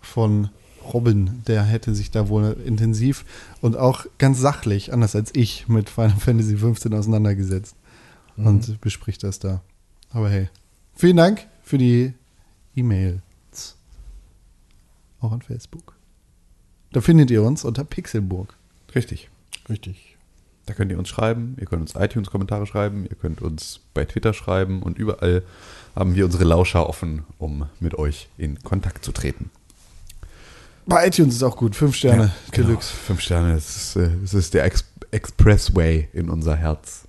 von Robin. Der hätte sich da wohl intensiv und auch ganz sachlich, anders als ich, mit Final Fantasy 15 auseinandergesetzt und bespricht das da. Aber hey, vielen Dank für die E-Mails. Auch an Facebook. Da findet ihr uns unter Pixelburg. Richtig. Richtig. Da könnt ihr uns schreiben, ihr könnt uns iTunes-Kommentare schreiben, ihr könnt uns bei Twitter schreiben und überall haben wir unsere Lauscher offen, um mit euch in Kontakt zu treten. Bei iTunes ist auch gut. Fünf Sterne. genau. Deluxe. Fünf Sterne, das ist, äh, ist der Ex Expressway in unser Herz.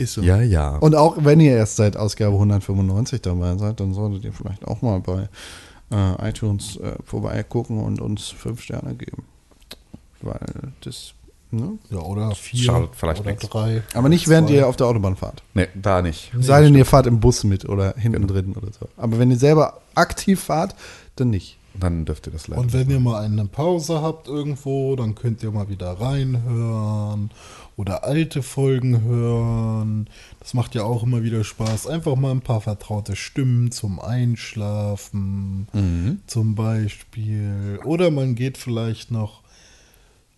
Ist so. Ja, ja. Und auch wenn ihr erst seit Ausgabe 195 dabei seid, dann solltet ihr vielleicht auch mal bei äh, iTunes äh, vorbeigucken und uns fünf Sterne geben. Weil das, ne? Ja, oder vier Schadet vielleicht oder nichts. drei. Aber nicht während zwei. ihr auf der Autobahn fahrt. nee, da nicht. Sei denn, ihr fahrt im Bus mit oder hinten drin oder so. Aber wenn ihr selber aktiv fahrt, dann nicht. Dann dürft ihr das leider. Und wenn ihr mal eine Pause habt irgendwo, dann könnt ihr mal wieder reinhören oder alte Folgen hören. Das macht ja auch immer wieder Spaß. Einfach mal ein paar vertraute Stimmen zum Einschlafen zum Beispiel. Oder man geht vielleicht noch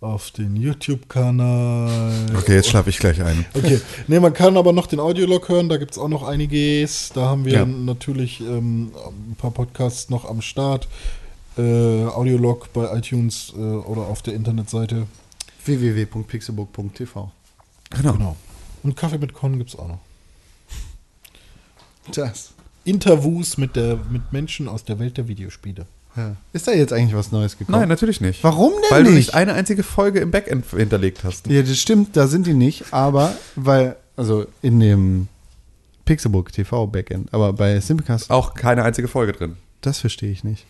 auf den YouTube-Kanal. okay, jetzt schlafe ich gleich ein. Okay, ne, man kann aber noch den Audiolog hören, da gibt es auch noch einiges. Da haben wir Ja. natürlich ähm, ein paar Podcasts noch am Start. Äh, Audiolog bei iTunes äh, oder auf der Internetseite. www.pixelburg.tv Genau. Genau. Und Kaffee mit Con gibt es auch noch. Das. Interviews mit, der, mit Menschen aus der Welt der Videospiele. Ja. Ist da jetzt eigentlich was Neues gekommen? Nein, natürlich nicht. Warum denn Weil du nicht? nicht eine einzige Folge im Backend hinterlegt hast. Ja, das stimmt, da sind die nicht, aber weil, also in dem Pixelbook TV Backend, aber bei Simplecast, Auch keine einzige Folge drin. das verstehe ich nicht.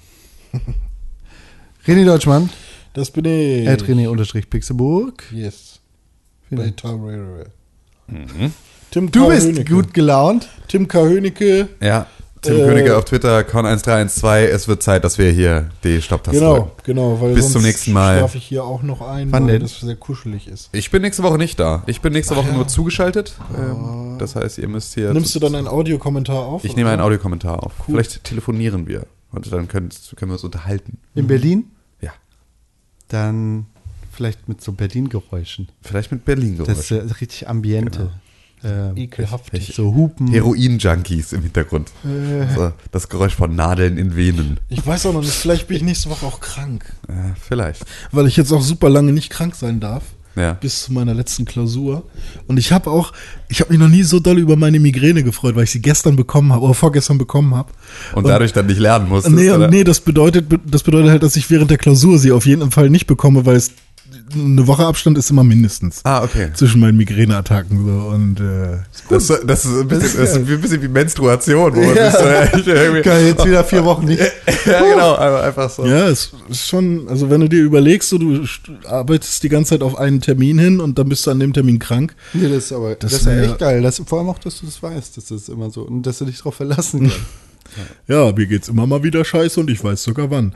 <laughs> René Deutschmann, Das bin ich. at René-Pixelburg. Yes. Vielen Bei Dank. Tarrere. Tim Du K. bist Hönicke. gut gelaunt. Tim K. Hönecke. Ja. Tim Äh, Königke auf Twitter, Con1312. Es wird Zeit, dass wir hier die Stopptaste Genau, drücken. genau. Weil Bis sonst zum nächsten Mal. schlafe ich hier auch noch ein, Wann weil denn? das sehr kuschelig ist. Ich bin nächste Woche nicht da. Ich bin nächste Woche nur zugeschaltet. Ähm, das heißt, ihr müsst hier. Nimmst du dann einen Audiokommentar auf? Ich oder nehme einen Audiokommentar auf. Vielleicht telefonieren wir. Und dann können, können wir uns unterhalten. In Berlin? Dann vielleicht mit so Berlin-Geräuschen. Vielleicht mit berlin Das ist äh, richtig Ambiente. Ähm, Ekelhaftig. so Hupen. Heroin-Junkies im Hintergrund. So, das Geräusch von Nadeln in Venen. Ich weiß auch noch nicht, vielleicht bin ich nächste Woche auch krank. Äh, vielleicht. Weil ich jetzt auch super lange nicht krank sein darf. Ja. Bis zu meiner letzten Klausur. Und ich habe auch, ich habe mich noch nie so doll über meine Migräne gefreut, weil ich sie gestern bekommen habe oder vorgestern bekommen habe. Und dadurch dann nicht lernen musstest. Nee, oder? und nee, das bedeutet, das bedeutet halt, dass ich während der Klausur sie auf jeden Fall nicht bekomme, weil es eine Woche Abstand ist immer mindestens. Ah, okay. Zwischen meinen Migräneattacken so und äh, Das, das, ist ein bisschen, das ist <laughs> ein bisschen wie Menstruation, wo Ja. echt <laughs> irgendwie, Geil, jetzt wieder vier Wochen nicht. <laughs> ja, genau, einfach, einfach so. ja, es ist schon, also wenn du dir überlegst, so, du st- arbeitest die ganze Zeit auf einen Termin hin und dann bist du an dem Termin krank. Nee, das ist aber das, Das ist ja echt geil. Das, vor allem auch, dass du das weißt, dass das immer so und dass du dich darauf verlassen kannst. Ja, mir geht's immer mal wieder scheiße und ich weiß sogar wann.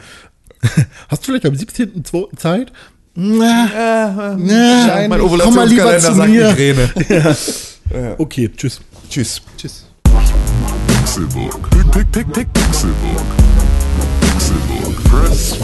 Hast du vielleicht am 17.02. Zeit? Na, na, Mein komm mal lieber Ovulationskalender zu sagt mir. Migräne. <laughs> Okay, tschüss. Tschüss. Tschüss. Pixelbook. Pick, pick, pick, pick, Pixelbook. Pixelbook. Press